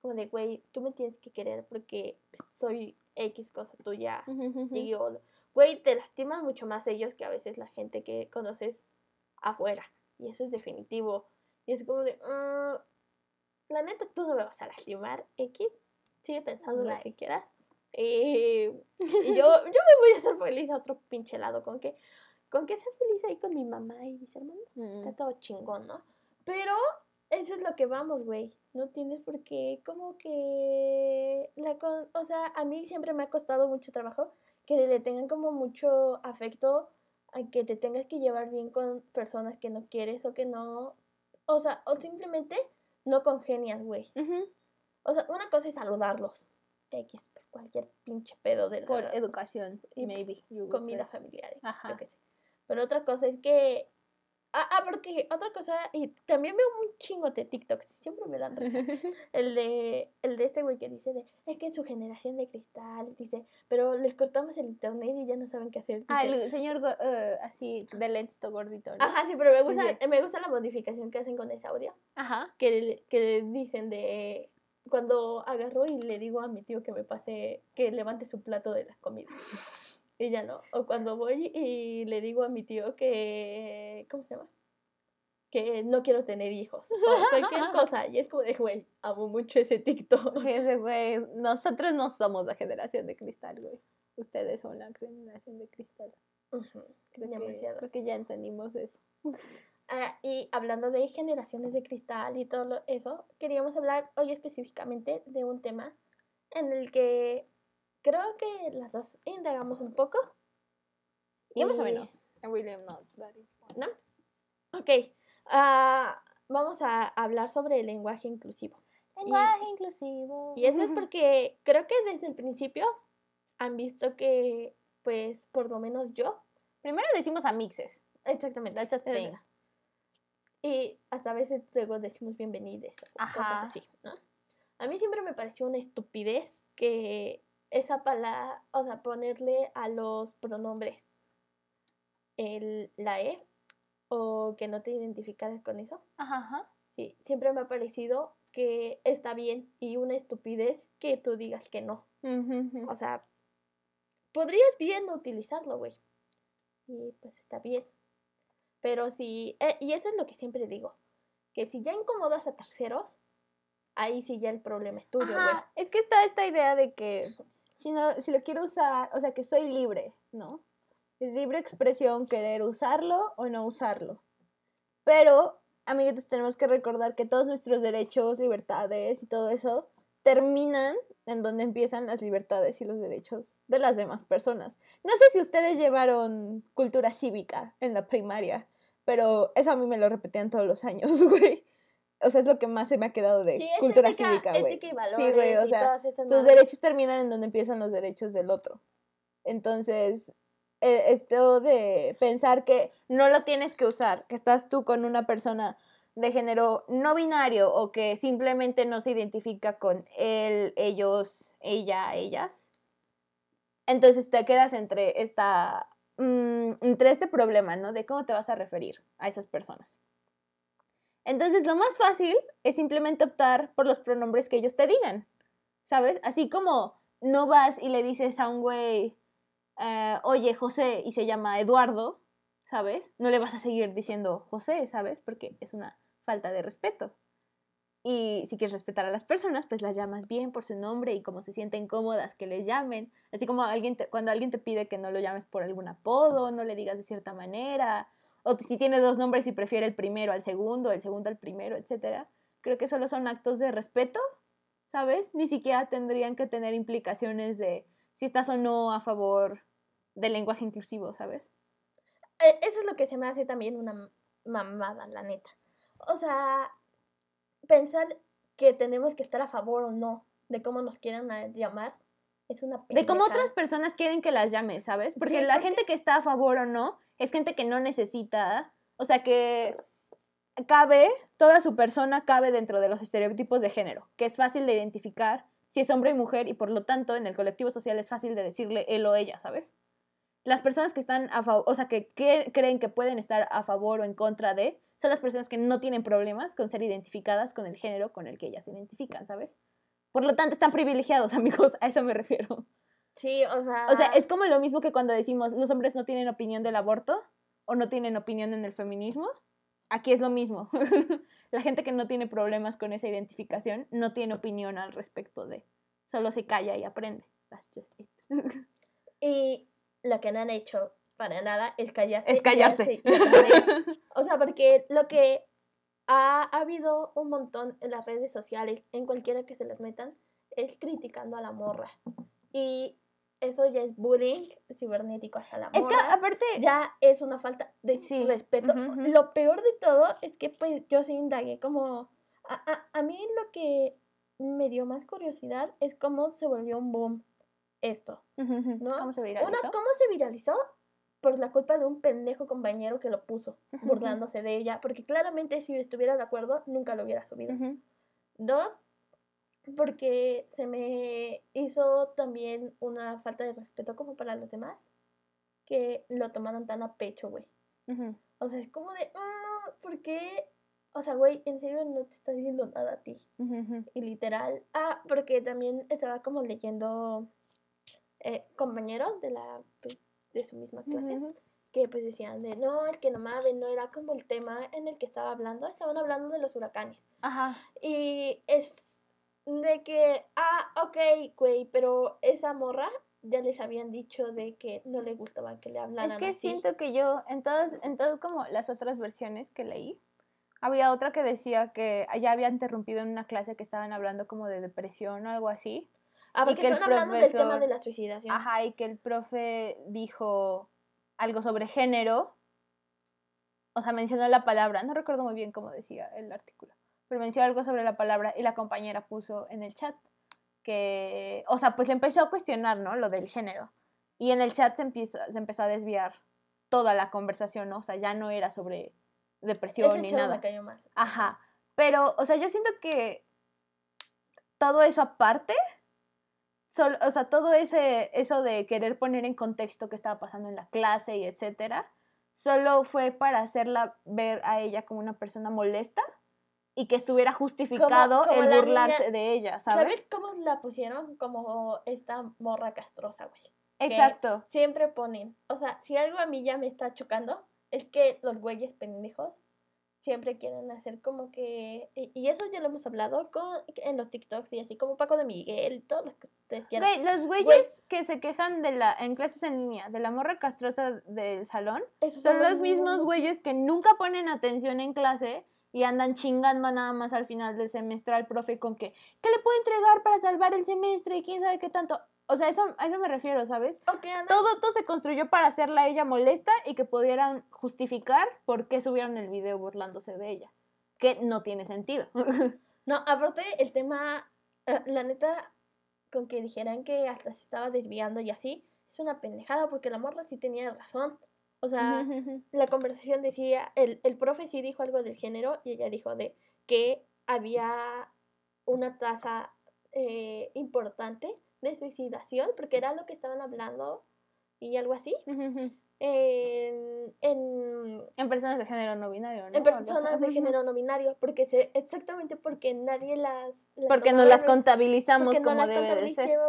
Como de, güey, tú me tienes que querer porque soy X cosa tuya. Digo, güey, te lastiman mucho más ellos que a veces la gente que conoces afuera. Y eso es definitivo. Y es como de, "Mm, la neta, tú no me vas a lastimar, X. Sigue pensando lo Right. que quieras. Y, y yo, yo me voy a hacer feliz a otro pinche lado. Con que, con que sea feliz ahí con mi mamá y mis hermanos Mm. está todo chingón, ¿no? Pero eso es lo que vamos, güey. No tienes por qué, como que, la con- o sea, a mí siempre me ha costado mucho trabajo que le tengan como mucho afecto a que te tengas que llevar bien con personas que no quieres o que no, o sea, o simplemente no congenias, güey. Ujú. O sea, una cosa es saludarlos, X, por cualquier pinche pedo de Por la educación, y maybe. comida familiar, X, yo qué sé. Pero otra cosa es que. Ah, ah, porque otra cosa, y también veo un chingo de TikToks, siempre me dan risa. El de, el de este güey que dice de, es que su generación de cristal, dice, pero les cortamos el internet y ya no saben qué hacer. ah, el señor eh, así de lentito gordito, ¿no? Ajá, sí, pero me gusta, sí. me gusta la modificación que hacen con ese audio. Ajá. Que, que dicen de, cuando agarro y le digo a mi tío que me pase, que levante su plato de la comida. Y ya no. O cuando voy y le digo a mi tío que, ¿cómo se llama? Que no quiero tener hijos. O cualquier cosa. Y es como de, güey, amo mucho ese TikTok. Ese güey, nosotros no somos la generación de cristal, güey. Ustedes son la generación de cristal. Ujú, Creo que, creo que ya entendimos eso. Ah, y hablando de generaciones de cristal y todo eso, queríamos hablar hoy específicamente de un tema en el que creo que las dos indagamos un poco. Y más o menos. I really am not. ¿No? Ok. ah, vamos a hablar sobre el lenguaje inclusivo. Lenguaje inclusivo. Y eso es porque creo que desde el principio han visto que, pues, por lo menos yo, Primero decimos a mixes. exactamente, That's a thing. Y hasta a veces luego decimos bienvenides o cosas Ajá. así, ¿no? A mí siempre me pareció una estupidez que esa palabra, o sea, ponerle a los pronombres el, la E o que no te identificaras con eso. Ajá, ajá. Sí, siempre me ha parecido que está bien y una estupidez que tú digas que no. O sea, podrías bien utilizarlo, güey. Y pues está bien. Pero si, eh, y eso es lo que siempre digo, que si ya incomodas a terceros, ahí sí ya el problema es tuyo, güey. Es que está esta idea de que si, no, si lo quiero usar, o sea, que soy libre, ¿no? Es libre expresión querer usarlo o no usarlo. Pero, amiguitos, tenemos que recordar que todos nuestros derechos, libertades y todo eso terminan en donde empiezan las libertades y los derechos de las demás personas. No sé si ustedes llevaron cultura cívica en la primaria, pero eso a mí me lo repetían todos los años, güey. O sea, es lo que más se me ha quedado de Sí, es cultura ética, cívica, güey. ética y Sí, valores güey, o sea, tus derechos terminan en donde empiezan los derechos del otro. Entonces, eh, esto de pensar que no lo tienes que usar, que estás tú con una persona de género no binario o que simplemente no se identifica con él, ellos, ella, ellas. Entonces te quedas entre esta mm, entre este problema, ¿no? De cómo te vas a referir a esas personas. Entonces, lo más fácil es simplemente optar por los pronombres que ellos te digan, ¿sabes? Así como no vas y le dices a un güey, eh, oye, José, y se llama Eduardo, ¿sabes? No le vas a seguir diciendo José, ¿sabes? Porque es una falta de respeto. Y si quieres respetar a las personas, pues las llamas bien por su nombre y como se sienten cómodas que les llamen. Así como alguien cuando alguien te pide que no lo llames por algún apodo, no le digas de cierta manera, o si tiene dos nombres y prefiere el primero al segundo, el segundo al primero, etc. Creo que solo son actos de respeto, ¿sabes? Ni siquiera tendrían que tener implicaciones de si estás o no a favor del lenguaje inclusivo, ¿sabes? E, eso es lo que se me hace también una mamada, la neta. O sea, pensar que tenemos que estar a favor o no de cómo nos quieran llamar es una De cómo otras personas quieren que las llames, ¿sabes? Porque la gente que está a favor o no es gente que no necesita, o sea, que cabe, toda su persona cabe dentro de los estereotipos de género, que es fácil de identificar si es hombre y mujer y por lo tanto en el colectivo social es fácil de decirle él o ella, ¿sabes? Las personas que están a favor, o sea, que creen que pueden estar a favor o en contra de, son las personas que no tienen problemas con ser identificadas con el género con el que ellas se identifican, ¿sabes? Por lo tanto, están privilegiados, amigos, a eso me refiero. Sí, o sea... O sea, es como lo mismo que cuando decimos los hombres no tienen opinión del aborto o no tienen opinión en el feminismo. Aquí es lo mismo. La gente que no tiene problemas con esa identificación no tiene opinión al respecto de. Solo se calla y aprende. That's just it. y lo que no han hecho para nada es callarse. Es callarse. o sea, porque lo que ha, habido un montón en las redes sociales, en cualquiera que se les metan, es criticando a la morra. Y eso ya es bullying cibernético hacia la morra. Es que aparte... Ya es una falta de respeto. Lo peor de todo es que pues yo sí indagué como... A, a, a mí lo que me dio más curiosidad es cómo se volvió un boom esto, ¿no? ¿Cómo se viralizó? Una, ¿cómo se viralizó? por la culpa de un pendejo compañero que lo puso, burlándose de ella, porque claramente si estuviera de acuerdo, nunca lo hubiera subido. Dos, porque se me hizo también una falta de respeto como para los demás, que lo tomaron tan a pecho, güey. O sea, es como de, mm, ¿por qué? O sea, güey, en serio no te está diciendo nada a ti. Y literal, ah, porque también estaba como leyendo eh, compañeros de la pues, de su misma clase, que pues decían de, no, es que no mames, no era como el tema en el que estaba hablando, estaban hablando de los huracanes. Ajá. Y es de que, ah, ok, güey, pero esa morra ya les habían dicho de que no le gustaba que le hablaran Es que siento que yo, en todas, en todas como las otras versiones que leí, había otra que decía que ya había interrumpido en una clase que estaban hablando como de depresión o algo así. Ah, porque están hablando del tema de la suicidación. Ajá, y que el profe dijo algo sobre género. O sea, mencionó la palabra, no recuerdo muy bien cómo decía el artículo, pero mencionó algo sobre la palabra y la compañera puso en el chat que, o sea, pues empezó a cuestionar, ¿no? Lo del género. Y en el chat se empezó, se empezó a desviar toda la conversación, ¿no? O sea, ya no era sobre depresión ni nada. Me cayó mal. Ajá. Pero, o sea, yo siento que todo eso aparte o sea, todo ese, eso de querer poner en contexto qué estaba pasando en la clase y etcétera, solo fue para hacerla ver a ella como una persona molesta y que estuviera justificado el burlarse de ella, ¿sabes? ¿Sabes cómo la pusieron? Como esta morra castrosa, güey. Exacto. siempre ponen, o sea, si algo a mí ya me está chocando, es que los güeyes pendejos siempre quieren hacer como que, y eso ya lo hemos hablado con, en los TikToks y así como Paco de Miguel, todos los que ustedes quieran. los güeyes que se quejan de la, en clases en línea, de la morra castrosa del salón, son, los mismos güeyes que nunca ponen atención en clase y andan chingando nada más al final del semestre al profe con que, ¿qué le puedo entregar para salvar el semestre? Y quién sabe qué tanto. O sea, eso, a eso me refiero, ¿sabes? todo, todo se construyó para hacerla a ella molesta y que pudieran justificar por qué subieron el video burlándose de ella. Que no tiene sentido. no, aparte el tema, eh, la neta, con que dijeran que hasta se estaba desviando y así, es una pendejada porque la morra sí tenía razón. O sea, la conversación decía, el, el profe sí dijo algo del género y ella dijo de que había una tasa eh, importante de suicidación, porque era lo que estaban hablando y algo así. En, en, En personas de género no binario, ¿no? en personas de género no binario, porque se, exactamente porque nadie las... las Porque no las contabilizamos porque no como las debe de ser.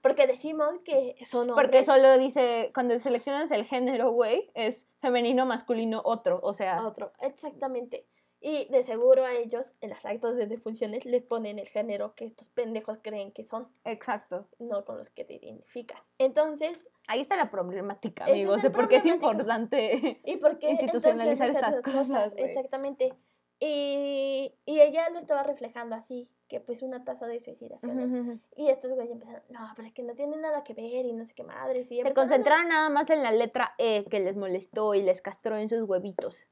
porque decimos que son hombres. Porque solo dice, cuando seleccionas el género, güey, es femenino, masculino, otro. O sea, Otro, exactamente. Y de seguro a ellos, en las actas de defunciones, les ponen el género que estos pendejos creen que son, exacto. no con los que te identificas. Entonces, Ahí está la problemática, amigos, de por qué es importante. ¿y por qué Institucionalizar entonces estas cosas. Exactamente. Y, y ella lo estaba reflejando así, que pues una tasa de suicidaciones. Y estos güeyes empezaron, no, pero es que no tiene nada que ver y no sé qué madres. Y Se concentraron nada más en la letra E que les molestó y les castró en sus huevitos.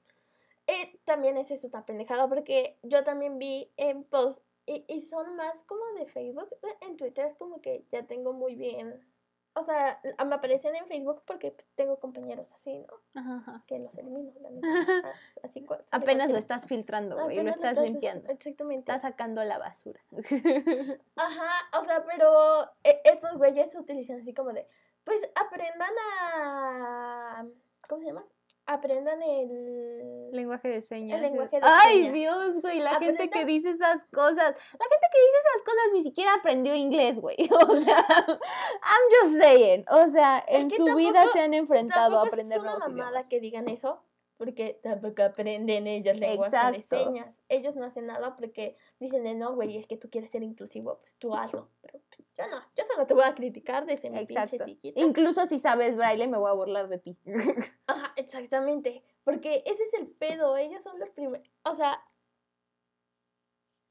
Eh, también es eso tan pendejado porque yo también vi en post y, y son más como de Facebook, de- en Twitter como que ya tengo muy bien, o sea, me aparecen en Facebook porque pues, tengo compañeros así, ¿no? Ajá, ajá. Que los elimino, la neta. Ah, así, Apenas lo estás filtrando, güey, y lo estás limpiando. Exactamente. Estás sacando la basura. Ajá, o sea, pero eh, estos güeyes se utilizan así como de, pues aprendan a, ¿cómo se llama? Aprendan el... lenguaje de señas. El lenguaje de Ay, señas. Dios, güey, la gente que dice esas cosas. La gente que dice esas cosas ni siquiera aprendió inglés, güey. O sea, I'm just saying. O sea, Es en que su vida se han enfrentado a aprender es una nuevos mamada idiomas. que digan eso, porque tampoco aprenden ellos lenguaje de señas. Ellos no hacen nada porque dicen de no, güey, es que tú quieres ser inclusivo, pues tú hazlo. Pero pues, yo no, yo solo te voy a criticar desde mi pinche Exacto. sillita. Incluso si sabes braille, me voy a burlar de ti. Ajá, exactamente. Porque ese es el pedo, ellos son los primeros. O sea,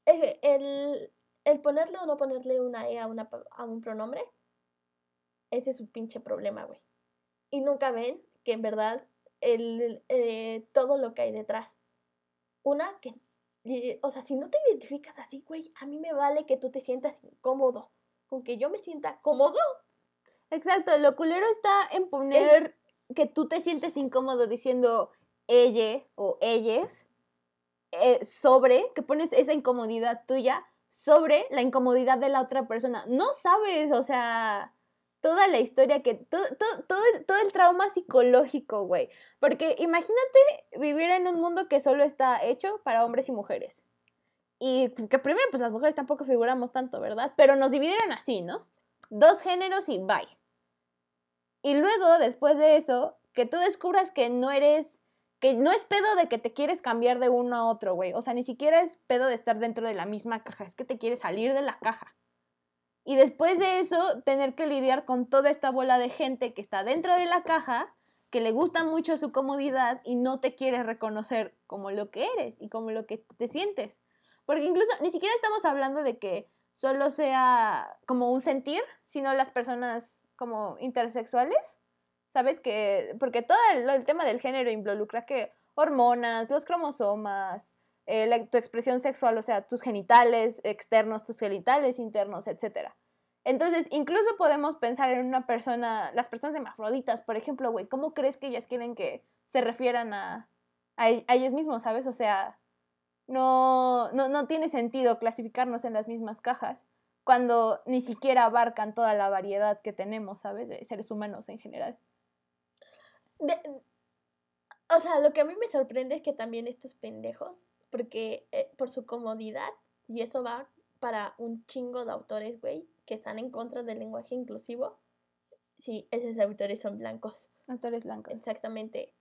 el, el ponerle o no ponerle una E a, una, a un pronombre, ese es su pinche problema, güey. Y nunca ven que en verdad el, eh, todo lo que hay detrás. Una, que, y- o sea, si no te identificas así, güey, a mí me vale que tú te sientas incómodo. Con que yo me sienta cómodo, Exacto, lo culero está en poner que tú te sientes incómodo diciendo ella o ellas eh, sobre, que pones esa incomodidad tuya sobre la incomodidad de la otra persona. No sabes, o sea, toda la historia que, todo, todo, todo, todo el trauma psicológico, güey. Porque imagínate vivir en un mundo que solo está hecho para hombres y mujeres. Y que primero, pues las mujeres tampoco figuramos tanto, ¿verdad? Pero nos dividieron así, ¿no? Dos géneros y bye. Y luego, después de eso, que tú descubras que no eres, que no es pedo de que te quieres cambiar de uno a otro, güey. O sea, ni siquiera es pedo de estar dentro de la misma caja, es que te quieres salir de la caja. Y después de eso, tener que lidiar con toda esta bola de gente que está dentro de la caja, que le gusta mucho su comodidad y no te quiere reconocer como lo que eres y como lo que te sientes. Porque incluso ni siquiera estamos hablando de que solo sea como un sentir, sino las personas como intersexuales, ¿sabes? Que, porque todo el, el tema del género involucra que hormonas, los cromosomas, eh, tu expresión sexual, o sea, tus genitales externos, tus genitales internos, etc. Entonces, incluso podemos pensar en una persona, las personas hermafroditas, por ejemplo, güey, ¿cómo crees que ellas quieren que se refieran a, e- a ellos mismos, ¿sabes? O sea, no, no, no tiene sentido clasificarnos en las mismas cajas cuando ni siquiera abarcan toda la variedad que tenemos, ¿sabes? De seres humanos en general. O sea, lo que a mí me sorprende es que también estos pendejos, porque eh, por su comodidad, y eso va para un chingo de autores, güey, que están en contra del lenguaje inclusivo, sí, esos autores son blancos, Autores blancos. exactamente,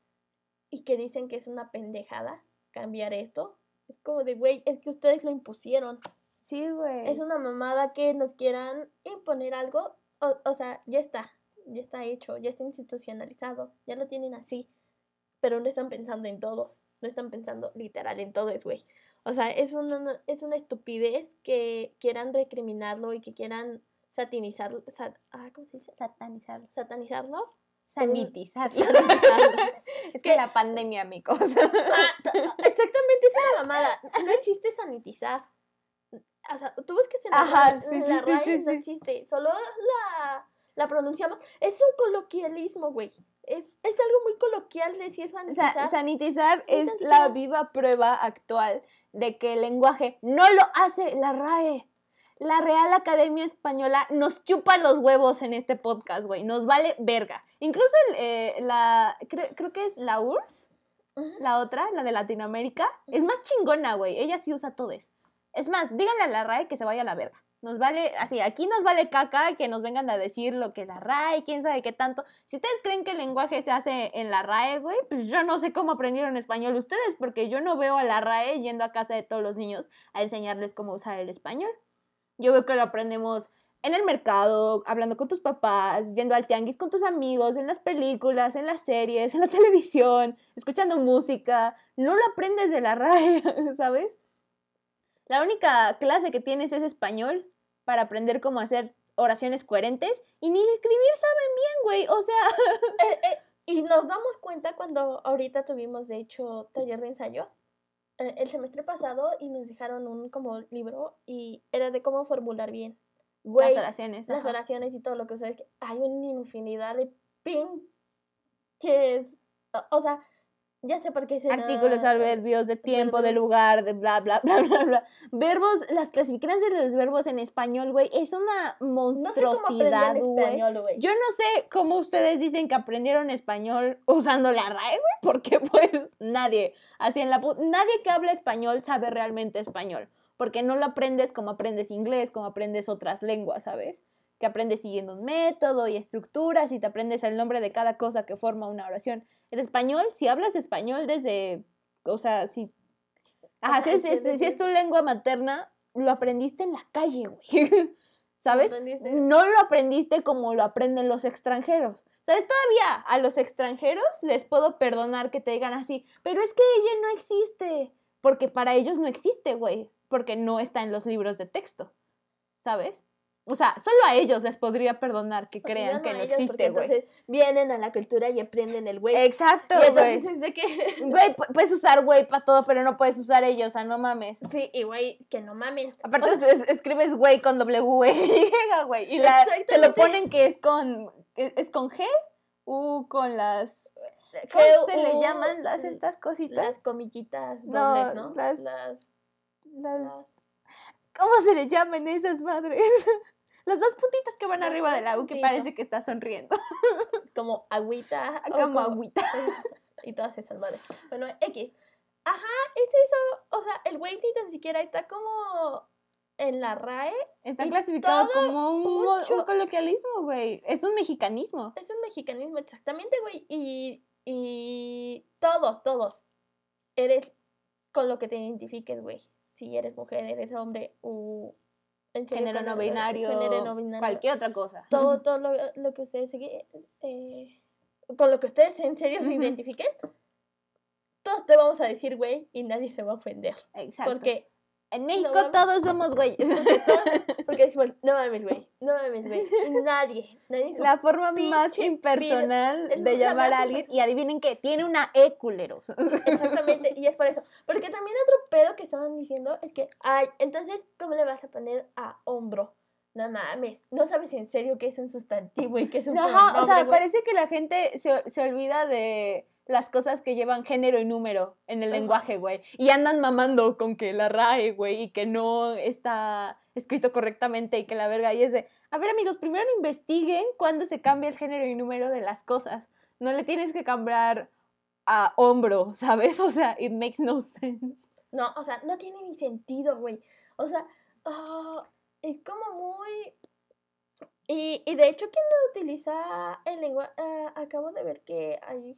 y que dicen que es una pendejada cambiar esto. Es como de, güey, es que ustedes lo impusieron. Sí, güey. Es una mamada que nos quieran imponer algo. O, o sea, ya está, ya está hecho, ya está institucionalizado, ya lo tienen así. Pero no están pensando en todos, no están pensando literal en todos, güey. O sea, es una, es una estupidez que quieran recriminarlo y que quieran satinizarlo. sat- ah, ¿Cómo se dice? Satanizarlo. Satanizarlo. Sanitizarlo. Sanitizarlo. es que la pandemia, amigos. Ah, exactamente, es una mamada. No existe sanitizar. O sea, tú en la, Ajá, sí, la sí, RAE, sí, no existe. Solo la, la pronunciamos. Es un coloquialismo, güey. Es, es algo muy coloquial decir Sa- sanitizar. sanitizar Ni es la viva prueba actual de que el lenguaje no lo hace la RAE. la Real Academia Española nos chupa los huevos en este podcast, güey. Nos vale verga. Incluso eh, la, creo, que es la URSS, la otra, la de Latinoamérica, es más chingona, güey. Ella sí usa todo eso. Es más, díganle a la RAE que se vaya a la verga. Nos vale, así, aquí nos vale caca que nos vengan a decir lo que la RAE, quién sabe qué tanto. Si ustedes creen que el lenguaje se hace en la RAE, güey, pues yo no sé cómo aprendieron español ustedes, porque yo no veo a la RAE yendo a casa de todos los niños a enseñarles cómo usar el español. Yo veo que lo aprendemos en el mercado, hablando con tus papás, yendo al tianguis con tus amigos, en las películas, en las series, en la televisión, escuchando música. No lo aprendes de la RAE, ¿sabes? La única clase que tienes es español para aprender cómo hacer oraciones coherentes y ni escribir saben bien, güey. O sea... Eh, eh, y nos damos cuenta cuando ahorita tuvimos, de hecho, taller de ensayo eh, el semestre pasado y nos dejaron un como libro y era de cómo formular bien. las oraciones. Las oraciones y todo lo que ustedes. Hay una infinidad de pinches. O sea, ya sé por qué se Artículos, adverbios de tiempo, de lugar, de bla, bla, bla, bla, bla. Verbos, las clasificaciones de los verbos en español, güey, es una monstruosidad, no güey. Yo no sé cómo ustedes dicen que aprendieron español usando la RAE, güey, porque pues nadie, así en la nadie que habla español sabe realmente español, porque no lo aprendes como aprendes inglés, como aprendes otras lenguas, ¿sabes? Que aprendes siguiendo un método y estructuras y te aprendes el nombre de cada cosa que forma una oración. El español, si hablas español desde, o sea, si, ajá, si, es, tu lengua materna, lo aprendiste en la calle, güey. ¿Sabes? No lo aprendiste como lo aprenden los extranjeros. ¿Sabes? Todavía a los extranjeros les puedo perdonar que te digan así, pero es que ella no existe. Porque para ellos no existe, güey. Porque no está en los libros de texto. ¿Sabes? O sea, solo a ellos les podría perdonar que crean que no existe, güey. Entonces vienen a la cultura y aprenden el güey. Exacto, y entonces es de que. Güey, puedes usar güey para todo, pero no puedes usar ellos, o sea, no mames. Sí, y güey, que no mames. Aparte, escribes güey con W, güey. Y la, te lo ponen que es con. ¿Es, con G? U con las. ¿Cómo se le llaman las estas cositas? Las comillitas dobles, ¿no? Las, las, las ¿Cómo se le llaman esas madres? Los dos puntitos que van arriba de la U que parece que está sonriendo. Como agüita. Como, agüita. Y todas esas madres. Bueno, X. Ajá, es eso. O sea, el güey ni tan siquiera está como en la RAE. Está clasificado como un, un, coloquialismo, güey. Es un mexicanismo. Es un mexicanismo, exactamente, güey. Y, y todos, todos. Eres con lo que te identifiques, güey si eres mujer, eres hombre, o en género, no binario, cualquier otra cosa. Todo, todo lo, que ustedes eh, con lo que ustedes en serio se identifiquen, todos te vamos a decir güey y nadie se va a ofender. Exacto. Porque en México todos somos güeyes. Porque, decimos, no mames, güey, no mames, güey. Nadie, nadie. La forma más impersonal de llamar a alguien. Y adivinen que tiene una E, culeros. exactamente, y es por eso. Porque también otro pedo que estaban diciendo es que, ay, entonces, ¿cómo le vas a poner a hombro? No mames, no sabes en serio qué es un sustantivo y qué es un No, o sea, parece que la gente se, se olvida de las cosas que llevan género y número en el lenguaje, güey. Y andan mamando con que la RAE, güey, y que no está escrito correctamente y que la verga. Y es de, a ver amigos, primero investiguen cuándo se cambia el género y número de las cosas. No le tienes que cambiar a hombro, ¿sabes? O sea, it makes no sense. No, o sea, no tiene ni sentido, güey. O sea, ah, es como muy... Y, y de hecho, quien no utiliza el lenguaje, ah, acabo de ver que hay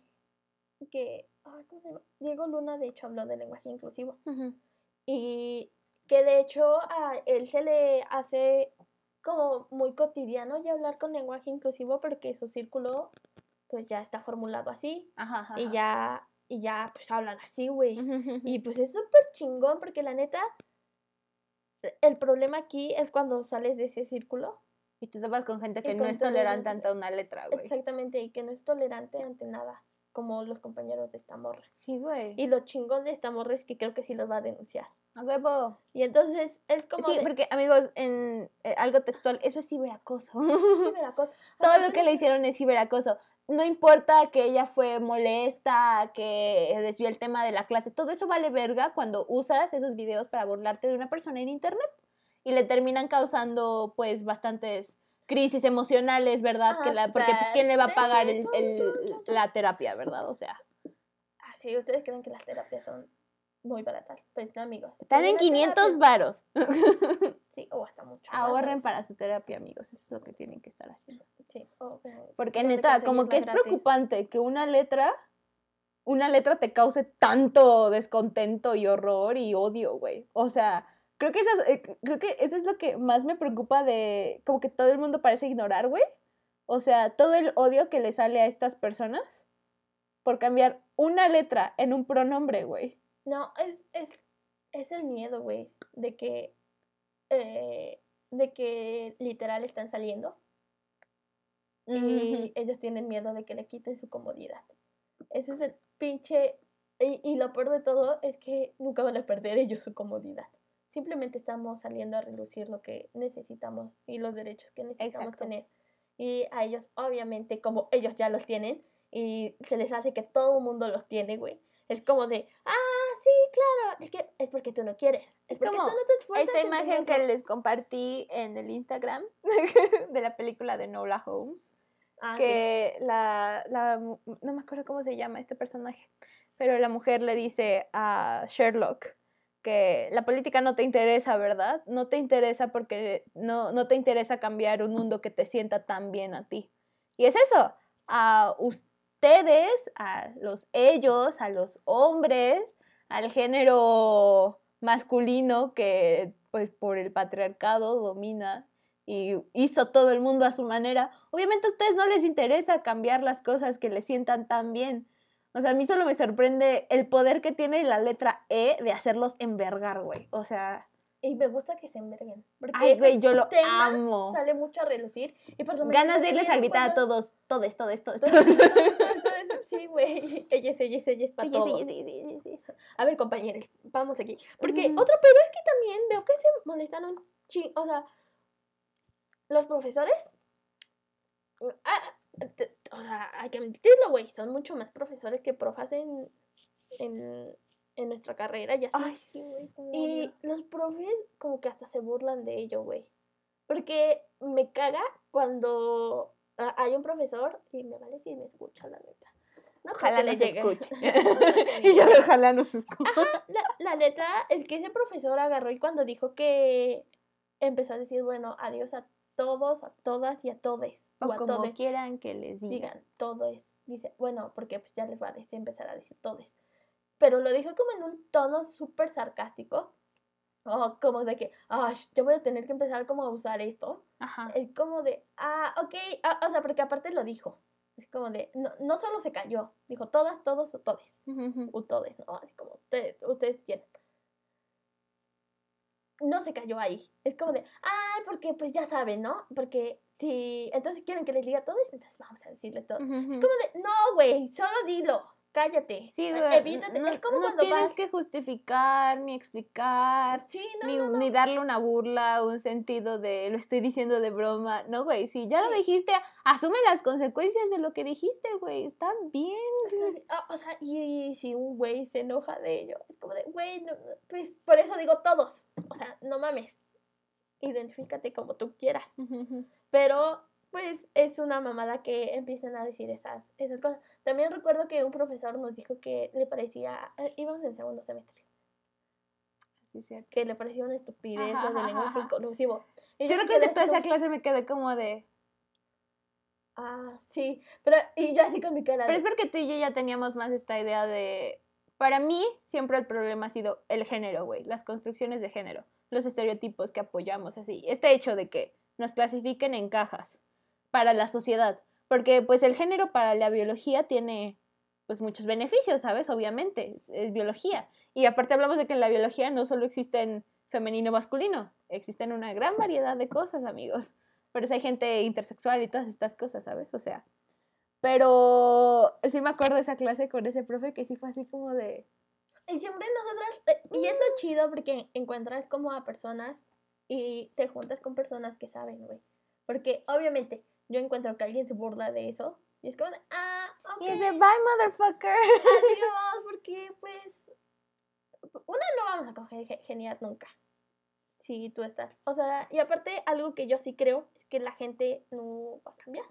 que, ¿cómo se llama? Diego Luna de hecho habló de lenguaje inclusivo. Y que de hecho a él se le hace como muy cotidiano ya hablar con lenguaje inclusivo porque su círculo pues ya está formulado así y ya y ya pues hablan así, güey. y pues es súper chingón porque la neta el problema aquí es cuando sales de ese círculo y te topas con gente que no es tolerante ante una letra, güey. Exactamente, y que no es tolerante ante nada como los compañeros de esta morra. Sí, güey. Y lo chingón de esta morra es que creo que sí los va a denunciar. A huevo. Y entonces es como. Sí, porque amigos, en eh, algo textual, eso es ciberacoso. es ciberacoso. Todo lo que le hicieron es ciberacoso. No importa que ella fue molesta, que desvió el tema de la clase, todo eso vale verga cuando usas esos videos para burlarte de una persona en internet. y le terminan causando pues bastantes crisis emocionales, ¿verdad? que la, porque pues quién le va a pagar el- la terapia, ¿verdad? O sea, Ah, sí, ustedes creen que las terapias son muy baratas. Pues no, amigos. están en Una 500 terapia- varos. Sí, o hasta mucho. Ahorren para su terapia, amigos, eso es lo que tienen que estar haciendo. Sí, o, eh, Porque ¿dónde neta, como que es gratis? preocupante que una letra, una letra te cause tanto descontento y horror y odio, güey. O sea, creo que, esas, eh, creo que eso es lo que más me preocupa de, como que todo el mundo parece ignorar, güey. O sea, todo el odio que le sale a estas personas por cambiar una letra en un pronombre, güey. No, es, es, es el miedo, güey, de que, eh, de que literal están saliendo y ellos tienen miedo de que le quiten su comodidad. Ese es el pinche... Y, y lo peor de todo es que nunca van a perder ellos su comodidad. Simplemente estamos saliendo a relucir lo que necesitamos y los derechos que necesitamos Exacto. tener. Y a ellos, obviamente, como ellos ya los tienen y se les hace que todo el mundo los tiene, güey. Es como de, ah, sí, claro, es que es porque tú no quieres. Es, porque como tú no te esfuerzas Esta en imagen que tenerlo". les compartí en el Instagram de la película de Nola Holmes. Ah, sí. que la, la no me acuerdo cómo se llama este personaje, pero la mujer le dice a Sherlock que la política no te interesa, ¿verdad? No te interesa porque no, no te interesa cambiar un mundo que te sienta tan bien a ti. Y es eso, a ustedes, a los ellos, a los hombres, al género masculino que pues por el patriarcado domina y hizo todo el mundo a su manera, obviamente a ustedes no les interesa cambiar las cosas que les sientan tan bien. O sea, a mí solo me sorprende el poder que tiene la letra E de hacerlos envergar, güey. O sea, Y me gusta que se enverguen. Porque ay, güey, yo lo amo. Sale mucho a relucir. Y Ganas de irles "Sí, a gritar a puedo". todos, todes, todes, todes. Sí, güey. Ellos, ellos, ellos, para todo. A ver, compañeros, vamos aquí. Porque otro pedo es que también veo que se molestan un ching... O sea, los profesores... o sea, hay que admitirlo, güey. Son mucho más profesores que profas en, en, en nuestra carrera y así. Ay, sí, güey. Y los profes como que hasta se burlan de ello, güey. Porque me caga cuando hay un profesor y me vale si me escucha, la neta. No Ojalá que no le se llegue. escuche. Y yo ojalá no se escuche. La, la neta es que ese profesor agarró y cuando dijo que empezó a decir, bueno, adiós a todos, a todas y a todes. O a como todes. quieran que les digan. Digan, todos. Dice, bueno, porque pues ya les va a decir, empezar a decir todes. Pero lo dijo como en un tono súper sarcástico. O como de que, ah, yo voy a tener que empezar como a usar esto. Ajá. Es como de, ah, ok, ah, o sea, porque aparte lo dijo. Es como de, no, no solo se cayó, dijo todas, todos o todes. Ujú. O todes, ¿no? Así como ustedes, ustedes quieren. No se cayó ahí. Es como de, ay, porque pues ya saben, ¿no? Porque si entonces quieren que les diga todos, entonces vamos a decirle todo. Es como de, no, güey, solo dilo, cállate. Sí, eh, güey, Evítate. no, es como no cuando tienes vas. que justificar ni explicar. Sí, no, ni, darle una burla, un sentido de lo estoy diciendo de broma. No, güey, si ya lo dijiste, asume las consecuencias de lo que dijiste, güey. Está bien. Está. Ah, o sea, y, si un güey se enoja de ello, es como de, güey, pues por eso digo todos. O sea, no mames. Identifícate como tú quieras. Pero, pues, es una mamada que empiezan a decir esas, esas cosas. También recuerdo que un profesor nos dijo que le parecía, eh, íbamos en segundo semestre, Sí, que le parecía una estupidez Ajá, lo del lenguaje inclusivo. Y Yo me recuerdo que toda esa clase me quedé como de. Ah, sí, pero, y yo así con mi cara Pero de, es porque tú y yo ya teníamos más esta idea de. Para mí, siempre el problema ha sido el género, güey. Las construcciones de género. Los estereotipos que apoyamos, así. Este hecho de que nos clasifiquen en cajas para la sociedad. Porque, pues, el género para la biología tiene, pues, muchos beneficios, ¿sabes? Obviamente, es, es biología. Y aparte hablamos de que en la biología no solo existen femenino masculino, existen una gran variedad de cosas, amigos. Por eso hay gente intersexual y todas estas cosas, ¿sabes? O sea, pero sí me acuerdo de esa clase con ese profe que sí fue así como de... Y siempre nosotras, eh, y es lo chido porque encuentras como a personas y te juntas con personas que saben, güey. Porque obviamente yo encuentro que alguien se burla de eso y es como ah, ok, Y de, bye, motherfucker. adiós, porque pues, una no vamos a coger ge- geniar nunca. si tú estás. O sea, y aparte, algo que yo sí creo es que la gente no va a cambiar.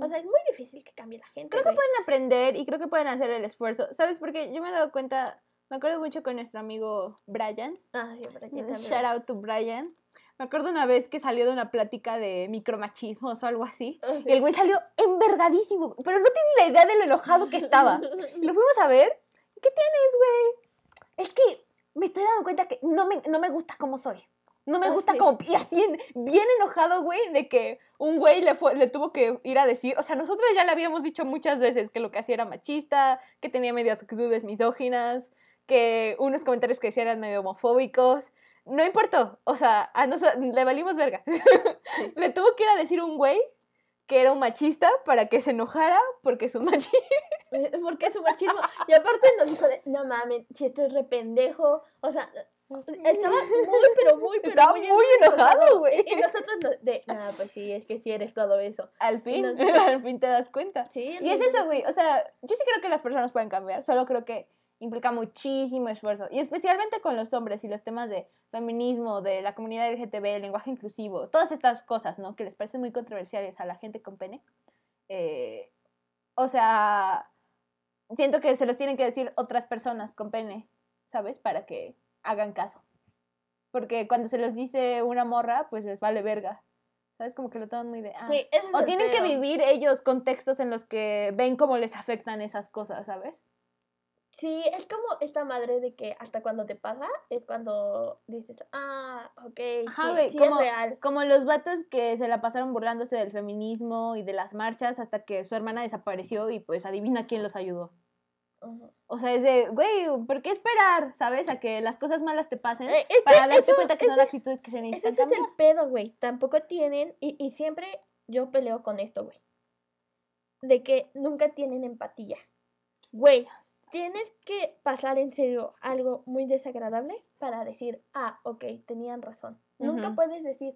O sea, es muy difícil que cambie la gente. Creo que güey. pueden aprender y creo que pueden hacer el esfuerzo. ¿Sabes? Porque yo me he dado cuenta, me acuerdo mucho con nuestro amigo Brian. Ah, sí, aquí también. Shout out to Brian. Me acuerdo una vez que salió de una plática de micromachismos o algo así. Ah, sí. Y el güey salió envergadísimo, pero no tiene la idea de lo enojado que estaba. Lo fuimos a ver. ¿Qué tienes, güey? Es que me estoy dando cuenta que no me, no me gusta cómo soy. No me Ah, gusta sí. como... Y así, en- bien enojado, güey, de que un güey le, fue, le tuvo que ir a decir... O sea, nosotros ya le habíamos dicho muchas veces que lo que hacía era machista, que tenía medio actitudes misóginas, que unos comentarios que decía eran medio homofóbicos. No importó. O sea, a nosotros le valimos verga. le tuvo que ir a decir un güey que era un machista para que se enojara porque es un machista. Porque es un machismo. Y aparte nos dijo de, no mames, si esto es re pendejo. O sea, estaba muy, pero muy, pero Estaba muy enojado, güey. Y nosotros no- de, no, pues sí, es que sí eres todo eso. Al fin, nos- al fin te das cuenta. Sí, Y es eso, güey. O sea, yo sí creo que las personas pueden cambiar, solo creo que implica muchísimo esfuerzo. Y especialmente con los hombres y los temas de feminismo, de la comunidad LGTB, el lenguaje inclusivo, todas estas cosas, ¿no? Que les parecen muy controversiales a la gente con pene. Eh, o sea, siento que se los tienen que decir otras personas con pene, ¿sabes? Para que hagan caso. Porque cuando se los dice una morra, pues les vale verga. ¿Sabes? Como que lo toman muy de... ah, Sí, o tienen que vivir ellos contextos en los que ven cómo les afectan esas cosas, ¿sabes? Sí, es como esta madre de que hasta cuando te pasa es cuando dices, ah, ok, Ajá, sí, güey, sí como- es real. Como los vatos que se la pasaron burlándose del feminismo y de las marchas hasta que su hermana desapareció y pues adivina quién los ayudó. O sea, es de, güey, ¿por qué esperar, sabes? A que las cosas malas te pasen Eh, es para darte eso- cuenta que son ese- actitudes que se necesitan ese es el pedo, güey. Tampoco tienen, y, y siempre yo peleo con esto, güey. De que nunca tienen empatía. Güey, tienes que pasar en serio algo muy desagradable para decir, ah, ok, tenían razón. Nunca puedes decir,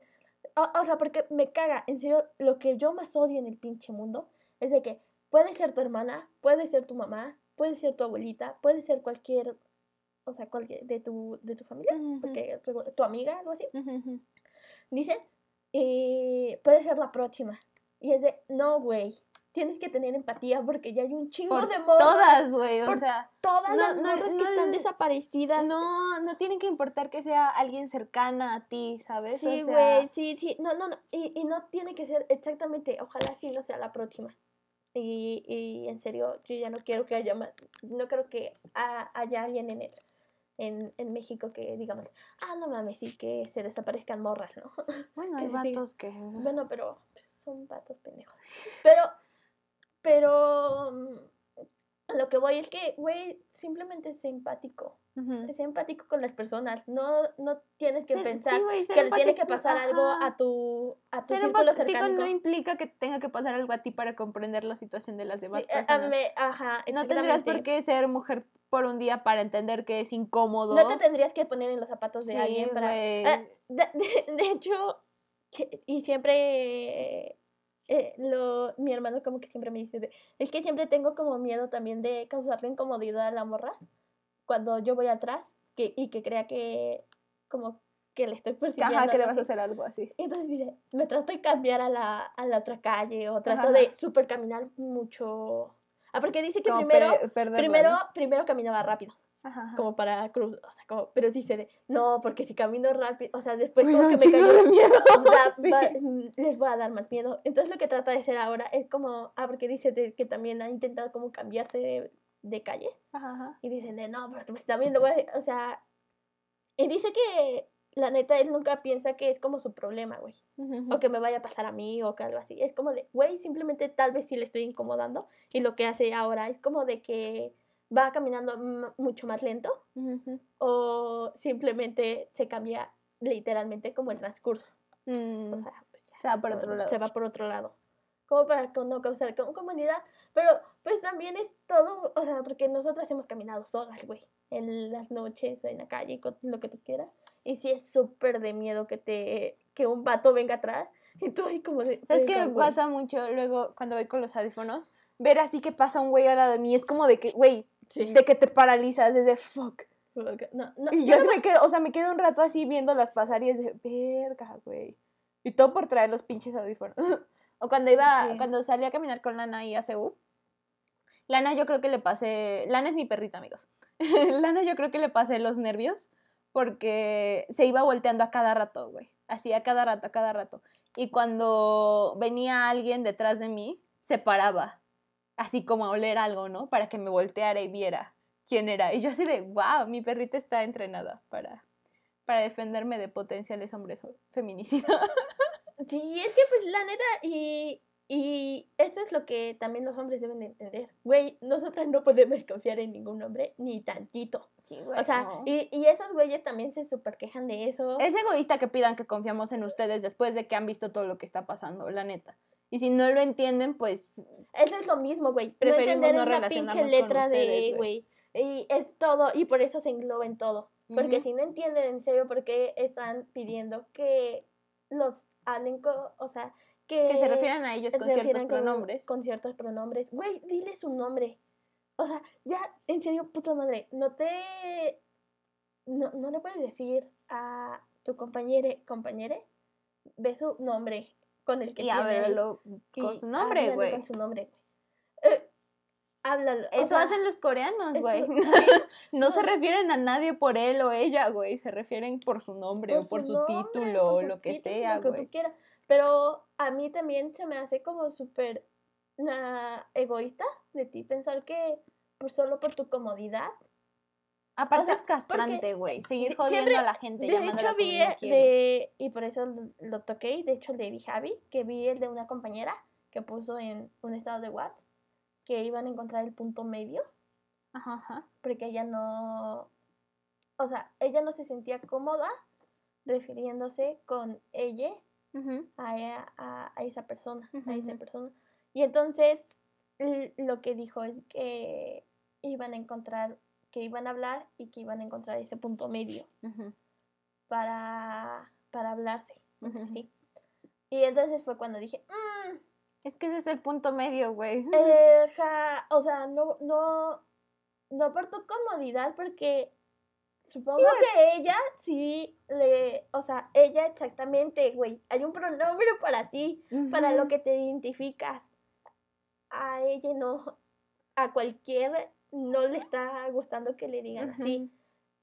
o, o sea, porque me caga, en serio, lo que yo más odio en el pinche mundo es de que puede ser tu hermana, puede ser tu mamá, puede ser tu abuelita, puede ser cualquier, o sea, cualquier de tu, de tu familia, porque tu, amiga, algo así. Dicen, eh, puede ser la próxima. Y es de, no, güey, tienes que tener empatía porque ya hay un chingo Por de morras. Todas, güey, o sea, Todas no- las no- morras no que están desaparecidas. no, no tienen que importar que sea alguien cercana a ti, ¿sabes? Sí, O güey, sea, sí, sí. No, no, no. Y, y no tiene que ser exactamente, ojalá sí no sea la próxima. Y, y en serio, yo ya no quiero que haya más, no creo que ha- haya alguien en el, en, en México que digamos, ah, no mames, sí, que se desaparezcan morras, ¿no? Bueno, hay sí. vatos que... Bueno, pero pues, son vatos pendejos. Pero, pero mm, lo que voy es que, güey, simplemente sé empático. Ujú. Sé empático con las personas. No, no tienes que pensar sí, que le tiene que pasar algo a tu, a tu Ser círculo cercano. no implica que tenga que pasar algo a ti para comprender la situación de las demás Sí, personas. me- ajá, no tendrás por qué ser mujer por un día para entender que es incómodo. No te tendrías que poner en los zapatos de Sí, alguien para... Ah, de, hecho, y siempre... eh, lo, mi hermano como que siempre me dice, de- es que siempre tengo como miedo también de causarle incomodidad a la morra cuando yo voy atrás que, y que crea que como que le estoy persiguiendo. Ajá, que le vas a así. hacer algo así. Entonces dice, me trato de cambiar a la, a la otra calle o trato Ajá, de super caminar mucho. Ah, porque dice que Como primero, per- perderlo, primero, ¿no? primero caminaba rápido, Ajá, ajá. como para cruz, o sea, como, pero dice de, no, porque si camino rápido, o sea, después Uy, como que me cayó, de miedo. da- Sí. va- les voy a dar más miedo. Entonces lo que trata de hacer ahora es como, ah, porque dice de que también ha intentado como cambiarse de, de calle. Ajá. Y dicen de, no, pero pues también lo voy a, o sea, y dice que la neta él nunca piensa que es como su problema, güey Ujú, ujú. o que me vaya a pasar a mí o que algo así. Es como de, güey, simplemente tal vez sí le estoy incomodando y lo que hace ahora es como de que va caminando mucho más lento o simplemente se cambia literalmente como el transcurso. Mm, O sea, pues ya, se va por otro lado. Se va por otro lado. Como para no causar comunidad. Pero pues también es todo, o sea, porque nosotras hemos caminado solas, güey. En las noches, en la calle, con lo que tú quieras. Y sí es súper de miedo que te que un vato venga atrás y tú ahí como de... ¿Sabes "Verga, qué güey". pasa mucho luego cuando voy con los audífonos? Ver así que pasa un güey al lado de mí es como de que, güey, Sí. de que te paralizas, desde fuck. No, no, Y yo así me quedo, o sea, me quedo un rato así viéndolas pasar y es de, verga, güey. Y todo por traer los pinches audífonos. o cuando iba, Sí. cuando salí a caminar con Lana y a CU. Lana yo creo que le pasé, Lana es mi perrita, amigos. Lana yo creo que le pasé los nervios porque se iba volteando a cada rato, güey. Así a cada rato, a cada rato. Y cuando venía alguien detrás de mí, se paraba, así como a oler algo, ¿no? Para que me volteara y viera quién era. Y yo así de, wow, mi perrita está entrenada para, para defenderme de potenciales hombres feminicidas. Sí, es que pues la neta, y, y eso es lo que también los hombres deben de entender. Güey, nosotras no podemos confiar en ningún hombre, ni tantito. Sí, güey. O sea, no. y, y esos güeyes también se super quejan de eso. Es egoísta que pidan que confiamos en ustedes después de que han visto todo lo que está pasando, la neta. Y si no lo entienden, pues Eso es lo mismo, güey. No entender no una pinche con letra de, ustedes, güey. Y es todo, y por eso se engloba en todo. Porque si no entienden en serio por qué están pidiendo que los hablen, co- o sea, que, que se refieran a ellos con ciertos refieran con- pronombres. Con, ciertos pronombres. Güey, dile su nombre. O sea, ya, en serio, puta madre, no te... No, no le puedes decir a tu compañere, compañere, ve su nombre con el que Y tiene háblalo con su nombre, güey. Con su nombre. Eh, háblalo. o Eso sea, hacen los coreanos, güey. sí, No se refieren a nadie por él o ella, güey. Se refieren por su nombre o por su nombre, título por o lo que título, sea, lo que güey. tú quieras. Pero a mí también se me hace como súper egoísta de ti pensar que pues, solo por tu comodidad. Aparte o sea, es castrante, güey. Seguir jodiendo siempre- a la gente. De hecho vi quiere. de, y por eso lo, toqué, de hecho el de Javi, que vi el de una compañera que puso en un estado de WhatsApp que iban a encontrar el punto medio Ajá, ajá. porque ella no, o sea, ella no se sentía cómoda refiriéndose con ella a, e- a- a esa persona, a esa persona. Y entonces lo que dijo es que iban a encontrar, que iban a hablar y que iban a encontrar ese punto medio para, para hablarse sí. Y entonces fue cuando dije, "Mm, Es que ese es el punto medio, güey. eh, ja", o sea, no, no, no por tu comodidad, porque supongo que ella sí le, o sea, ella exactamente, güey, hay un pronombre para ti, para lo que te identificas. A ella no, a cualquier no le está gustando que le digan así.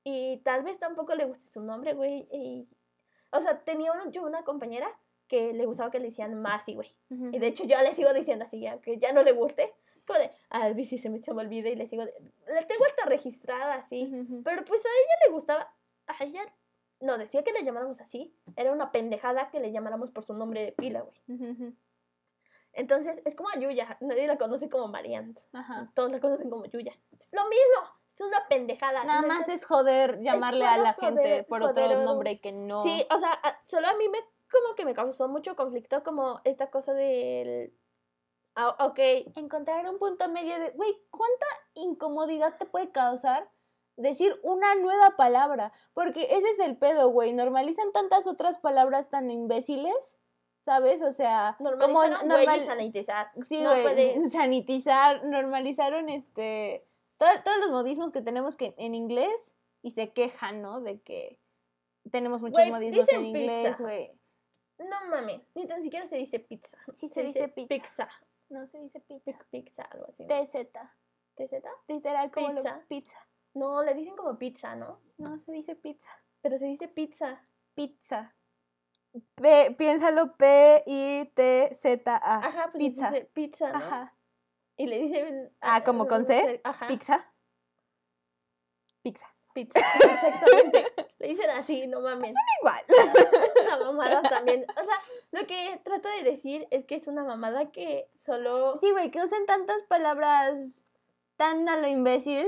Y tal vez tampoco le guste su nombre, güey. y- O sea, tenía yo una compañera que le gustaba que le decían Marcy, güey. Y de hecho yo le sigo diciendo así, aunque ya no le guste. Como de, a ver si se me, se me olvida y le sigo. de- Le tengo hasta registrada así. Pero pues a ella le gustaba. A ella no decía que le llamáramos así. Era una pendejada que le llamáramos por su nombre de pila, güey. Entonces es como a Yuya. Nadie la conoce como Marianne. Ajá. Todos la conocen como Yuya. Es lo mismo. Es una pendejada. Nada no más es- joder llamarle a la gente por joder otro nombre que no. Sí, o sea, a- solo a mí me como que me causó mucho conflicto como esta cosa del... Ah, ok, Encontrar un punto medio de, güey, ¿cuánta incomodidad te puede causar decir una nueva palabra? Porque ese es el pedo, güey. Normalizan tantas otras palabras tan imbéciles, ¿sabes? O sea, como normalizaron normal- sanitizar. Sí, No güey, puedes. sanitizar, normalizaron este to- todos los modismos que tenemos que en inglés y se quejan, ¿no? De que tenemos muchos modismos dicen en inglés, güey. No mames, ni tan siquiera se dice pizza. Sí se dice pizza. Pizza. No se dice pizza. Pizza, algo así. ¿no? TZ, ¿TZ? literal como lo- Pizza. pizza. No, le dicen como pizza, ¿no? No se dice pizza. Pero se dice pizza. Pizza. P, piénsalo P I T Z A. Ajá, pues pizza. dice pizza, ¿no? Ajá. Y le dicen... Ah, ¿como con C? Ajá. Pizza. Pizza. Pizza. Exactamente. le dicen así, no mames. Igual. Es una mamada también. O sea, lo que trato de decir es que es una mamada que solo... Sí, güey, que usen tantas palabras tan a lo imbécil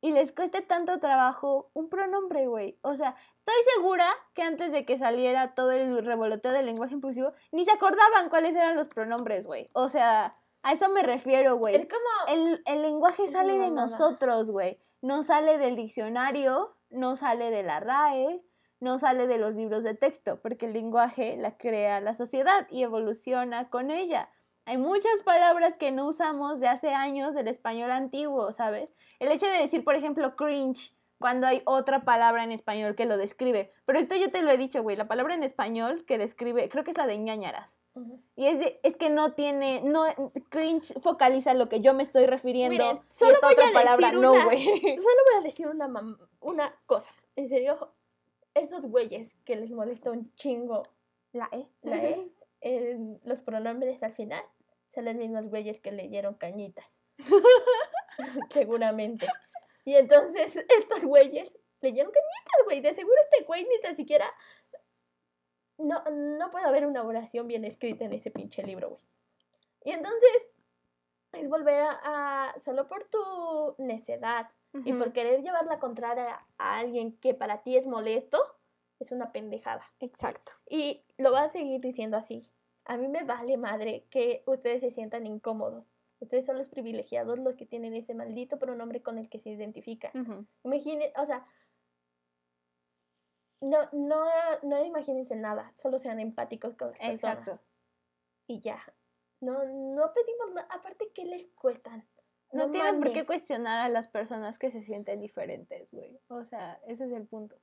y les cueste tanto trabajo un pronombre, güey. O sea, estoy segura que antes de que saliera todo el revoloteo del lenguaje inclusivo, ni se acordaban cuáles eran los pronombres, güey. O sea, a eso me refiero, güey. Es como... El, el lenguaje Es sale de nosotros, güey. No sale del diccionario, no sale de la RAE, no sale de los libros de texto, porque el lenguaje la crea la sociedad y evoluciona con ella. Hay muchas palabras que no usamos de hace años del español antiguo, ¿sabes? El hecho de decir, por ejemplo, cringe cuando hay otra palabra en español que lo describe. Pero esto yo te lo he dicho, güey, la palabra en español que describe, creo que es la de ñañaras. Ujú. Y es, de- es que no tiene, no, cringe focaliza lo que yo me estoy refiriendo. Miren, solo esta voy otra a palabra decir no, una- güey. Solo voy a decir una, mam- una cosa. En serio, esos güeyes que les molesta un chingo La E. la E, en los pronombres al final, son los mismos güeyes que leyeron cañitas. Seguramente. Y entonces estos güeyes leyeron cañitas, güey. De seguro este güey ni tan siquiera... No, no puede haber una oración bien escrita en ese pinche libro, güey. Y entonces es volver a, a- solo por tu necedad y por querer llevar la contraria a alguien que para ti es molesto, es una pendejada. Exacto. Y lo va a seguir diciendo así. A mí me vale madre que ustedes se sientan incómodos. Ustedes son los privilegiados los que tienen ese maldito pronombre con el que se identifican. Ujú. Imaginen, o sea, no, no, no imagínense nada, solo sean empáticos con las personas. Exacto. Y ya. No, no pedimos nada. Aparte, ¿qué les cuestan? No, tienen por qué cuestionar a las personas que se sienten diferentes, güey. O sea, ese es el punto.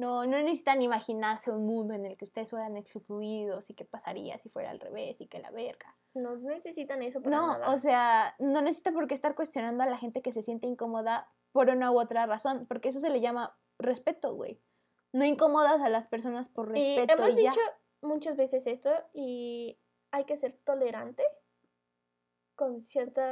No, no necesitan imaginarse un mundo en el que ustedes fueran excluidos y qué pasaría si fuera al revés y que la verga. No necesitan eso para No, nada. o sea, no necesita por qué estar cuestionando a la gente que se siente incómoda por una u otra razón, porque eso se le llama respeto, güey. No incomodas a las personas por y respeto hemos y, ya. dicho muchas veces esto y hay que ser tolerante con cierto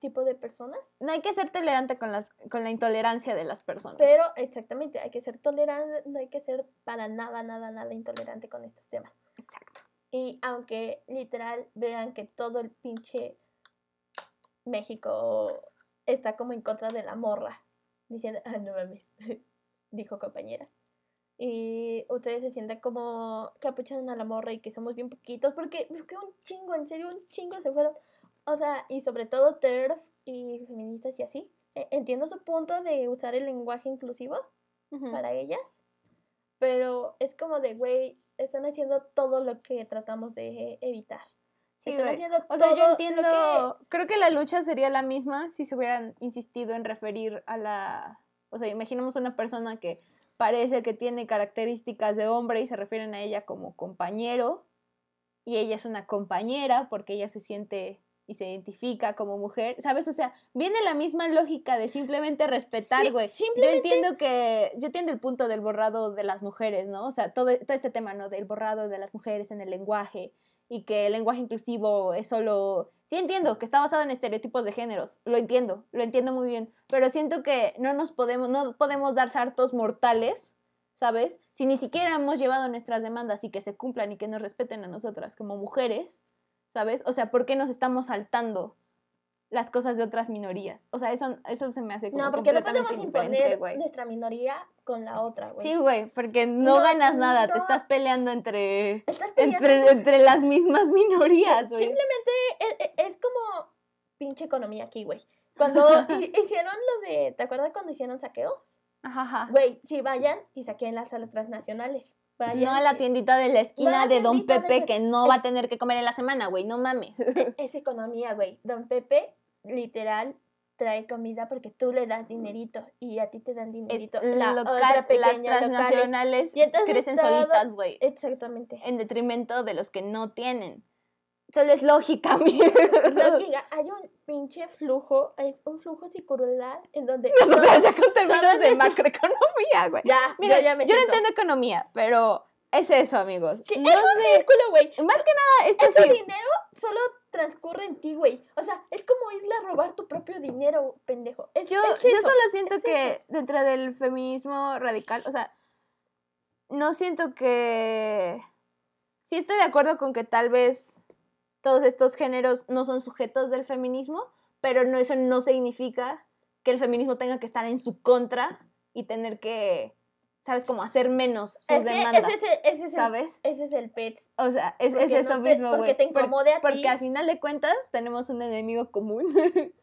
tipo de personas. No hay que ser tolerante con, las, con la intolerancia de las personas. Pero exactamente, hay que ser tolerante, no hay que ser para nada, nada, nada intolerante con estos temas. Exacto. Y aunque literal vean que todo el pinche México está como en contra de la morra, diciendo, ah, no mames, dijo compañera. Y ustedes se sientan como que apuchan a la morra y que somos bien poquitos, porque que un chingo, en serio, un chingo se fueron. O sea, y sobre todo TERF y feministas y así. E- Entiendo su punto de usar el lenguaje inclusivo para ellas, pero es como de, güey, están haciendo todo lo que tratamos de evitar. Sí, están haciendo O sea, yo lo entiendo, que- creo que la lucha sería la misma si se hubieran insistido en referir a la, o sea, imaginemos una persona que parece que tiene características de hombre y se refieren a ella como compañero y ella es una compañera porque ella se siente y se identifica como mujer, ¿sabes? O sea, viene la misma lógica de simplemente respetar, Sí, güey. Yo simplemente- entiendo que, yo entiendo el punto del borrado de las mujeres, ¿no? O sea, todo, todo este tema, ¿no? Del borrado de las mujeres en el lenguaje y que el lenguaje inclusivo es solo... Sí entiendo que está basado en estereotipos de géneros, lo entiendo, lo entiendo muy bien, pero siento que no nos podemos, no podemos dar saltos mortales, ¿sabes? Si ni siquiera hemos llevado nuestras demandas y que se cumplan y que nos respeten a nosotras como mujeres, ¿sabes? O sea, ¿por qué nos estamos saltando las cosas de otras minorías? O sea, eso, eso se me hace como No, porque no podemos imponer nuestra minoría con la otra, güey. Sí, güey, porque no, No, ganas nada, te estás peleando entre, Estás peleando entre, entre las mismas minorías, güey. Simplemente es, es- como pinche economía aquí, güey. Cuando hi- hicieron lo de, ¿te acuerdas cuando hicieron saqueos? Ajá, ajá. Güey, sí, vayan y saquen las salas transnacionales. Vayan. No a la tiendita de la esquina de Don de Pepe que no va a tener que comer en la semana, güey, no mames. E- Es economía, güey. Don Pepe, literal, trae comida porque tú le das dinerito y a ti te dan Es dinerito. local, otra las pequeña local. transnacionales Y entonces crecen todo- solitas, güey, Exactamente. en detrimento de los que no tienen. Solo es lógica, mi. Lógica, hay un pinche flujo, es un flujo circular en donde... Nosotras ya con términos de macroeconomía, güey. Ya, Mira, ya me yo no entiendo economía, pero es eso, amigos. Sí, No es un círculo, güey. Más que nada, esto Ese sí. dinero solo transcurre en ti, güey. O sea, es como irle a robar tu propio dinero, pendejo. Es, Yo, es yo solo siento es que eso. dentro del feminismo radical, o sea, no siento que... Sí estoy de acuerdo con que tal vez todos estos géneros no son sujetos del feminismo, pero no, eso no significa que el feminismo tenga que estar en su contra y tener que, ¿sabes? Como hacer menos sus Es que demandas, ese, es el- ese, es el, ¿sabes? ese es el PETS. O sea, es, es Porque eso no te- mismo, porque güey. te Por- incomode a Porque ti. al final de cuentas tenemos un enemigo común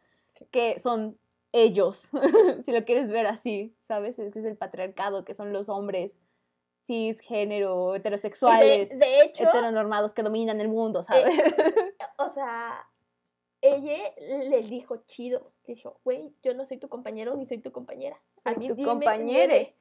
que son ellos, si lo quieres ver así, ¿sabes? Es que es el patriarcado, que son los hombres cisgénero, heterosexuales, De, de hecho, heteronormados que dominan el mundo, ¿sabes? o sea, ella les dijo chido. Le dijo, güey, yo no soy tu compañero ni soy tu compañera. A mí tu dime compañere. nueve.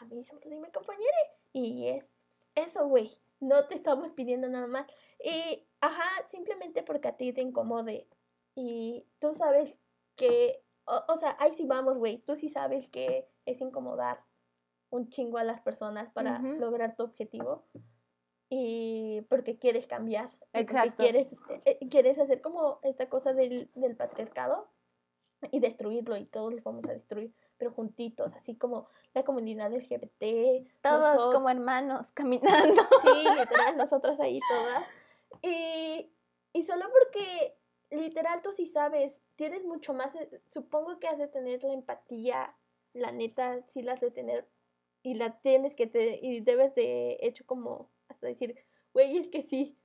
A mí solo dime compañere. Y es eso, güey. No te estamos pidiendo nada más. Y, ajá, simplemente porque a ti te incomode. Y tú sabes que, o, o sea, ahí sí vamos, güey. Tú sí sabes que es incomodar un chingo a las personas para Ujú. lograr tu objetivo. Y porque quieres cambiar. y porque Exacto. Quieres, eh, quieres hacer como esta cosa del, del patriarcado y destruirlo y todos los vamos a destruir, pero juntitos, así como la comunidad LGBT, Todos nosotros- como hermanos caminando. Sí, literal, nosotras ahí todas. Y, y solo porque, literal, tú sí sabes, tienes mucho más, eh, supongo que has de tener la empatía, la neta, sí la has de tener, y la tienes que, te, y debes de, hecho, como, hasta decir, güey, es que sí,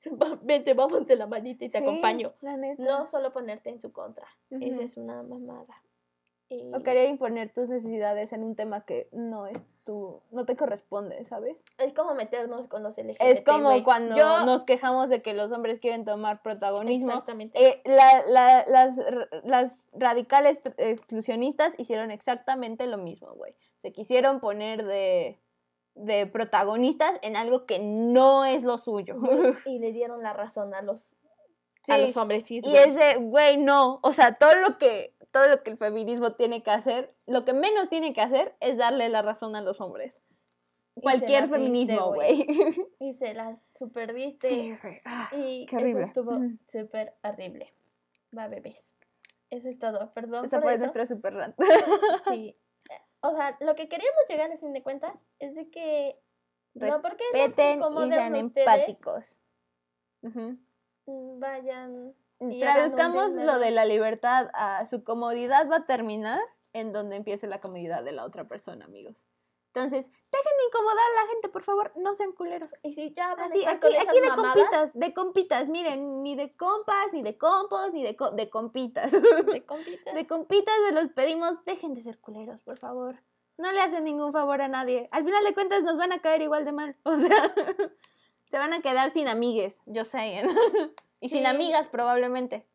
vente, vamos de la manita y te Sí, acompaño. La neta. No solo ponerte en su contra, Ujú. esa es una mamada. Y- O querer imponer tus necesidades en un tema que no es tu, no te corresponde, ¿sabes? Es como meternos con los LGBT. Es como cuando Yo- nos quejamos de que los hombres quieren tomar protagonismo. Exactamente. Eh, la- la- las, las radicales exclusionistas hicieron exactamente lo mismo, güey. Se quisieron poner de, de protagonistas en algo que no es lo suyo. Y le dieron la razón a los, a Sí, los hombres cis, Y es de, güey, no. O sea, todo lo que todo lo que el feminismo tiene que hacer, lo que menos tiene que hacer es darle la razón a los hombres. Y Cualquier feminismo, güey. Y se la super diste. Sí. Ah, y qué horrible. eso estuvo Ujú. súper horrible. Va, bebés. Eso es todo. Perdón Esa por fue eso. nuestro super rant. Sí. O sea, lo que queríamos llegar a fin de cuentas es de que no porque nos Respeten y sean ustedes, empáticos. Mm, vayan y Traduzcamos lo de la libertad a su comodidad va a terminar en donde empiece la comodidad de la otra persona, amigos. Entonces, dejen de incomodar a la gente, por favor, no sean culeros. y si ya van a Así, estar aquí, con esas aquí de mamadas, compitas, de compitas, miren, ni de compas, ni de compos, ni de, co- de compitas. de compitas, De compitas se los pedimos, dejen de ser culeros, por favor. No le hacen ningún favor a nadie. Al final de cuentas nos van a caer igual de mal. O sea, se van a quedar sin amigues, yo sé. y sin amigas probablemente.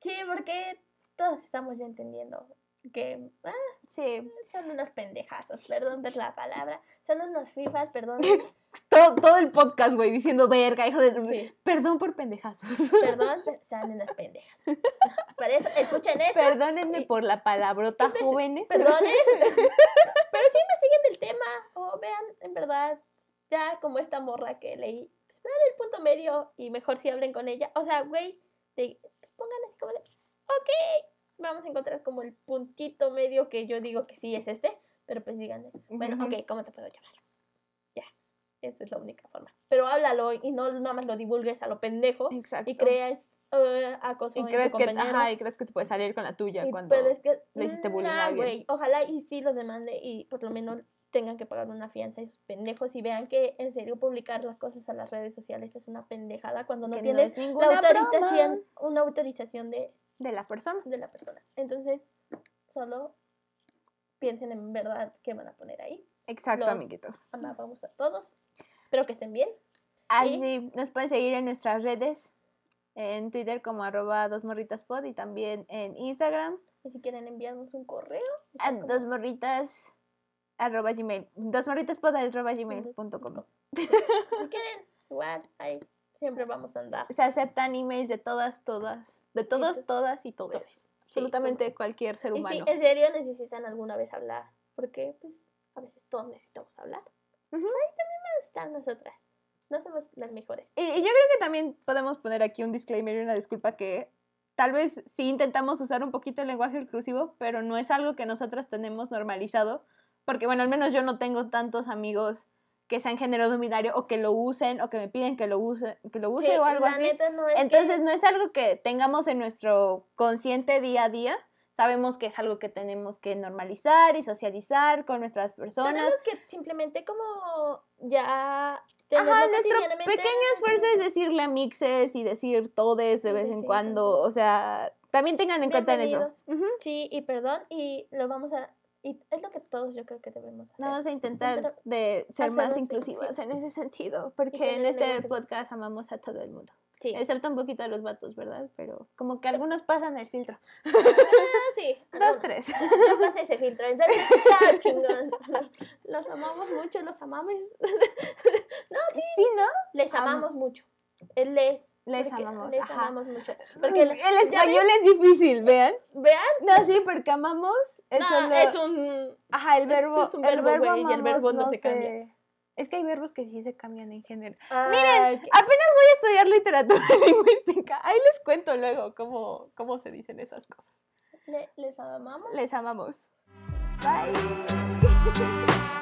Sí, porque todos estamos ya entendiendo que ah, Sí. son unos pendejazos, perdón por la palabra, son unos fifas, perdón, Todo, todo el podcast, güey, diciendo verga, hijo de... Sí. Perdón por pendejazos. perdón, pero son unas pendejas. Para eso, escuchen esto, Perdónenme Y- por la palabrota, jóvenes. perdonen, pero sí investiguen del tema, o vean, en verdad, ya como esta morra que leí, pues vean el punto medio y mejor si hablen con ella, o sea, güey, pues pongan así como de, ok, vamos a encontrar como el puntito medio que yo digo que sí es este, pero pues díganme, bueno, ok, ¿cómo te puedo llamar? Ya, esa es la única forma. Pero háblalo y no nada más lo divulgues a lo pendejo Exacto. y creas eh, acoso Y en crees tu que, ajá, y crees que te puedes salir con la tuya y cuando... puedes que, le hiciste bullying a nah, alguien. güey, ojalá y sí los demande y por lo menos tengan que pagar una fianza a esos pendejos y vean que en serio publicar las cosas a las redes sociales es una pendejada cuando no que tienes es ninguna la autorización, broma una autorización de, de la persona. de la persona. Entonces, solo piensen en verdad qué van a poner ahí. Exacto, Los- amiguitos. Amamos a todos. Espero que estén bien. Así nos pueden seguir en nuestras redes, en Twitter como arroba dosmorritaspod y también en Instagram Y si quieren enviarnos un correo, a como- dosmorritas arroba gmail, dosmorritaspod arroba gmail punto com. si quieren, igual, ahí siempre vamos a andar. Se aceptan emails de todas, todas, de todos, todas y todos. todos. Sí, Absolutamente cualquier ser Y humano. si en serio necesitan alguna vez hablar, porque pues a veces todos necesitamos hablar. Pues, ahí también vamos a estar nosotras. No somos las mejores. Y, y yo creo que también podemos poner aquí un disclaimer y una disculpa que tal vez sí intentamos usar un poquito el lenguaje inclusivo, pero no es algo que nosotras tenemos normalizado, porque bueno, al menos yo no tengo tantos amigos que sean género no binario o que lo usen o que me piden que lo use, que lo use Sí, o algo la así. neta no es que- Entonces no es algo que tengamos en nuestro consciente día a día. Sabemos que es algo que tenemos que normalizar y socializar con nuestras personas. tenemos que simplemente como ya Ajá, nuestro pequeño esfuerzo es decirle a mixes y decir todes de vez en cuando. O sea, también tengan en cuenta en eso. Sí, y perdón, y lo vamos a Y es lo que todos yo creo que debemos hacer. Vamos a intentar de ser más inclusivas en ese sentido, porque en este podcast amamos a todo el mundo, Sí. excepto un poquito a los vatos, ¿verdad? Pero como que algunos pasan el filtro. Ah, sí. Dos, tres. Yo pasé ese filtro. Entonces, está chingón. Los amamos mucho, los amamos. Sí, ¿no? Les Am- amamos mucho. Les. Les amamos, Les ajá. amamos mucho. Porque el ¿ya español es difícil, vean. Vean. No, sí, porque amamos es No, solo... es un. Ajá, el verbo, es un el verbo, verbo güey, y el verbo no se cambia. Es que hay verbos que sí se cambian en género. Miren. Apenas voy a estudiar literatura lingüística. Ahí les cuento luego cómo, cómo se dicen esas cosas. les amamos. Les amamos. Bye.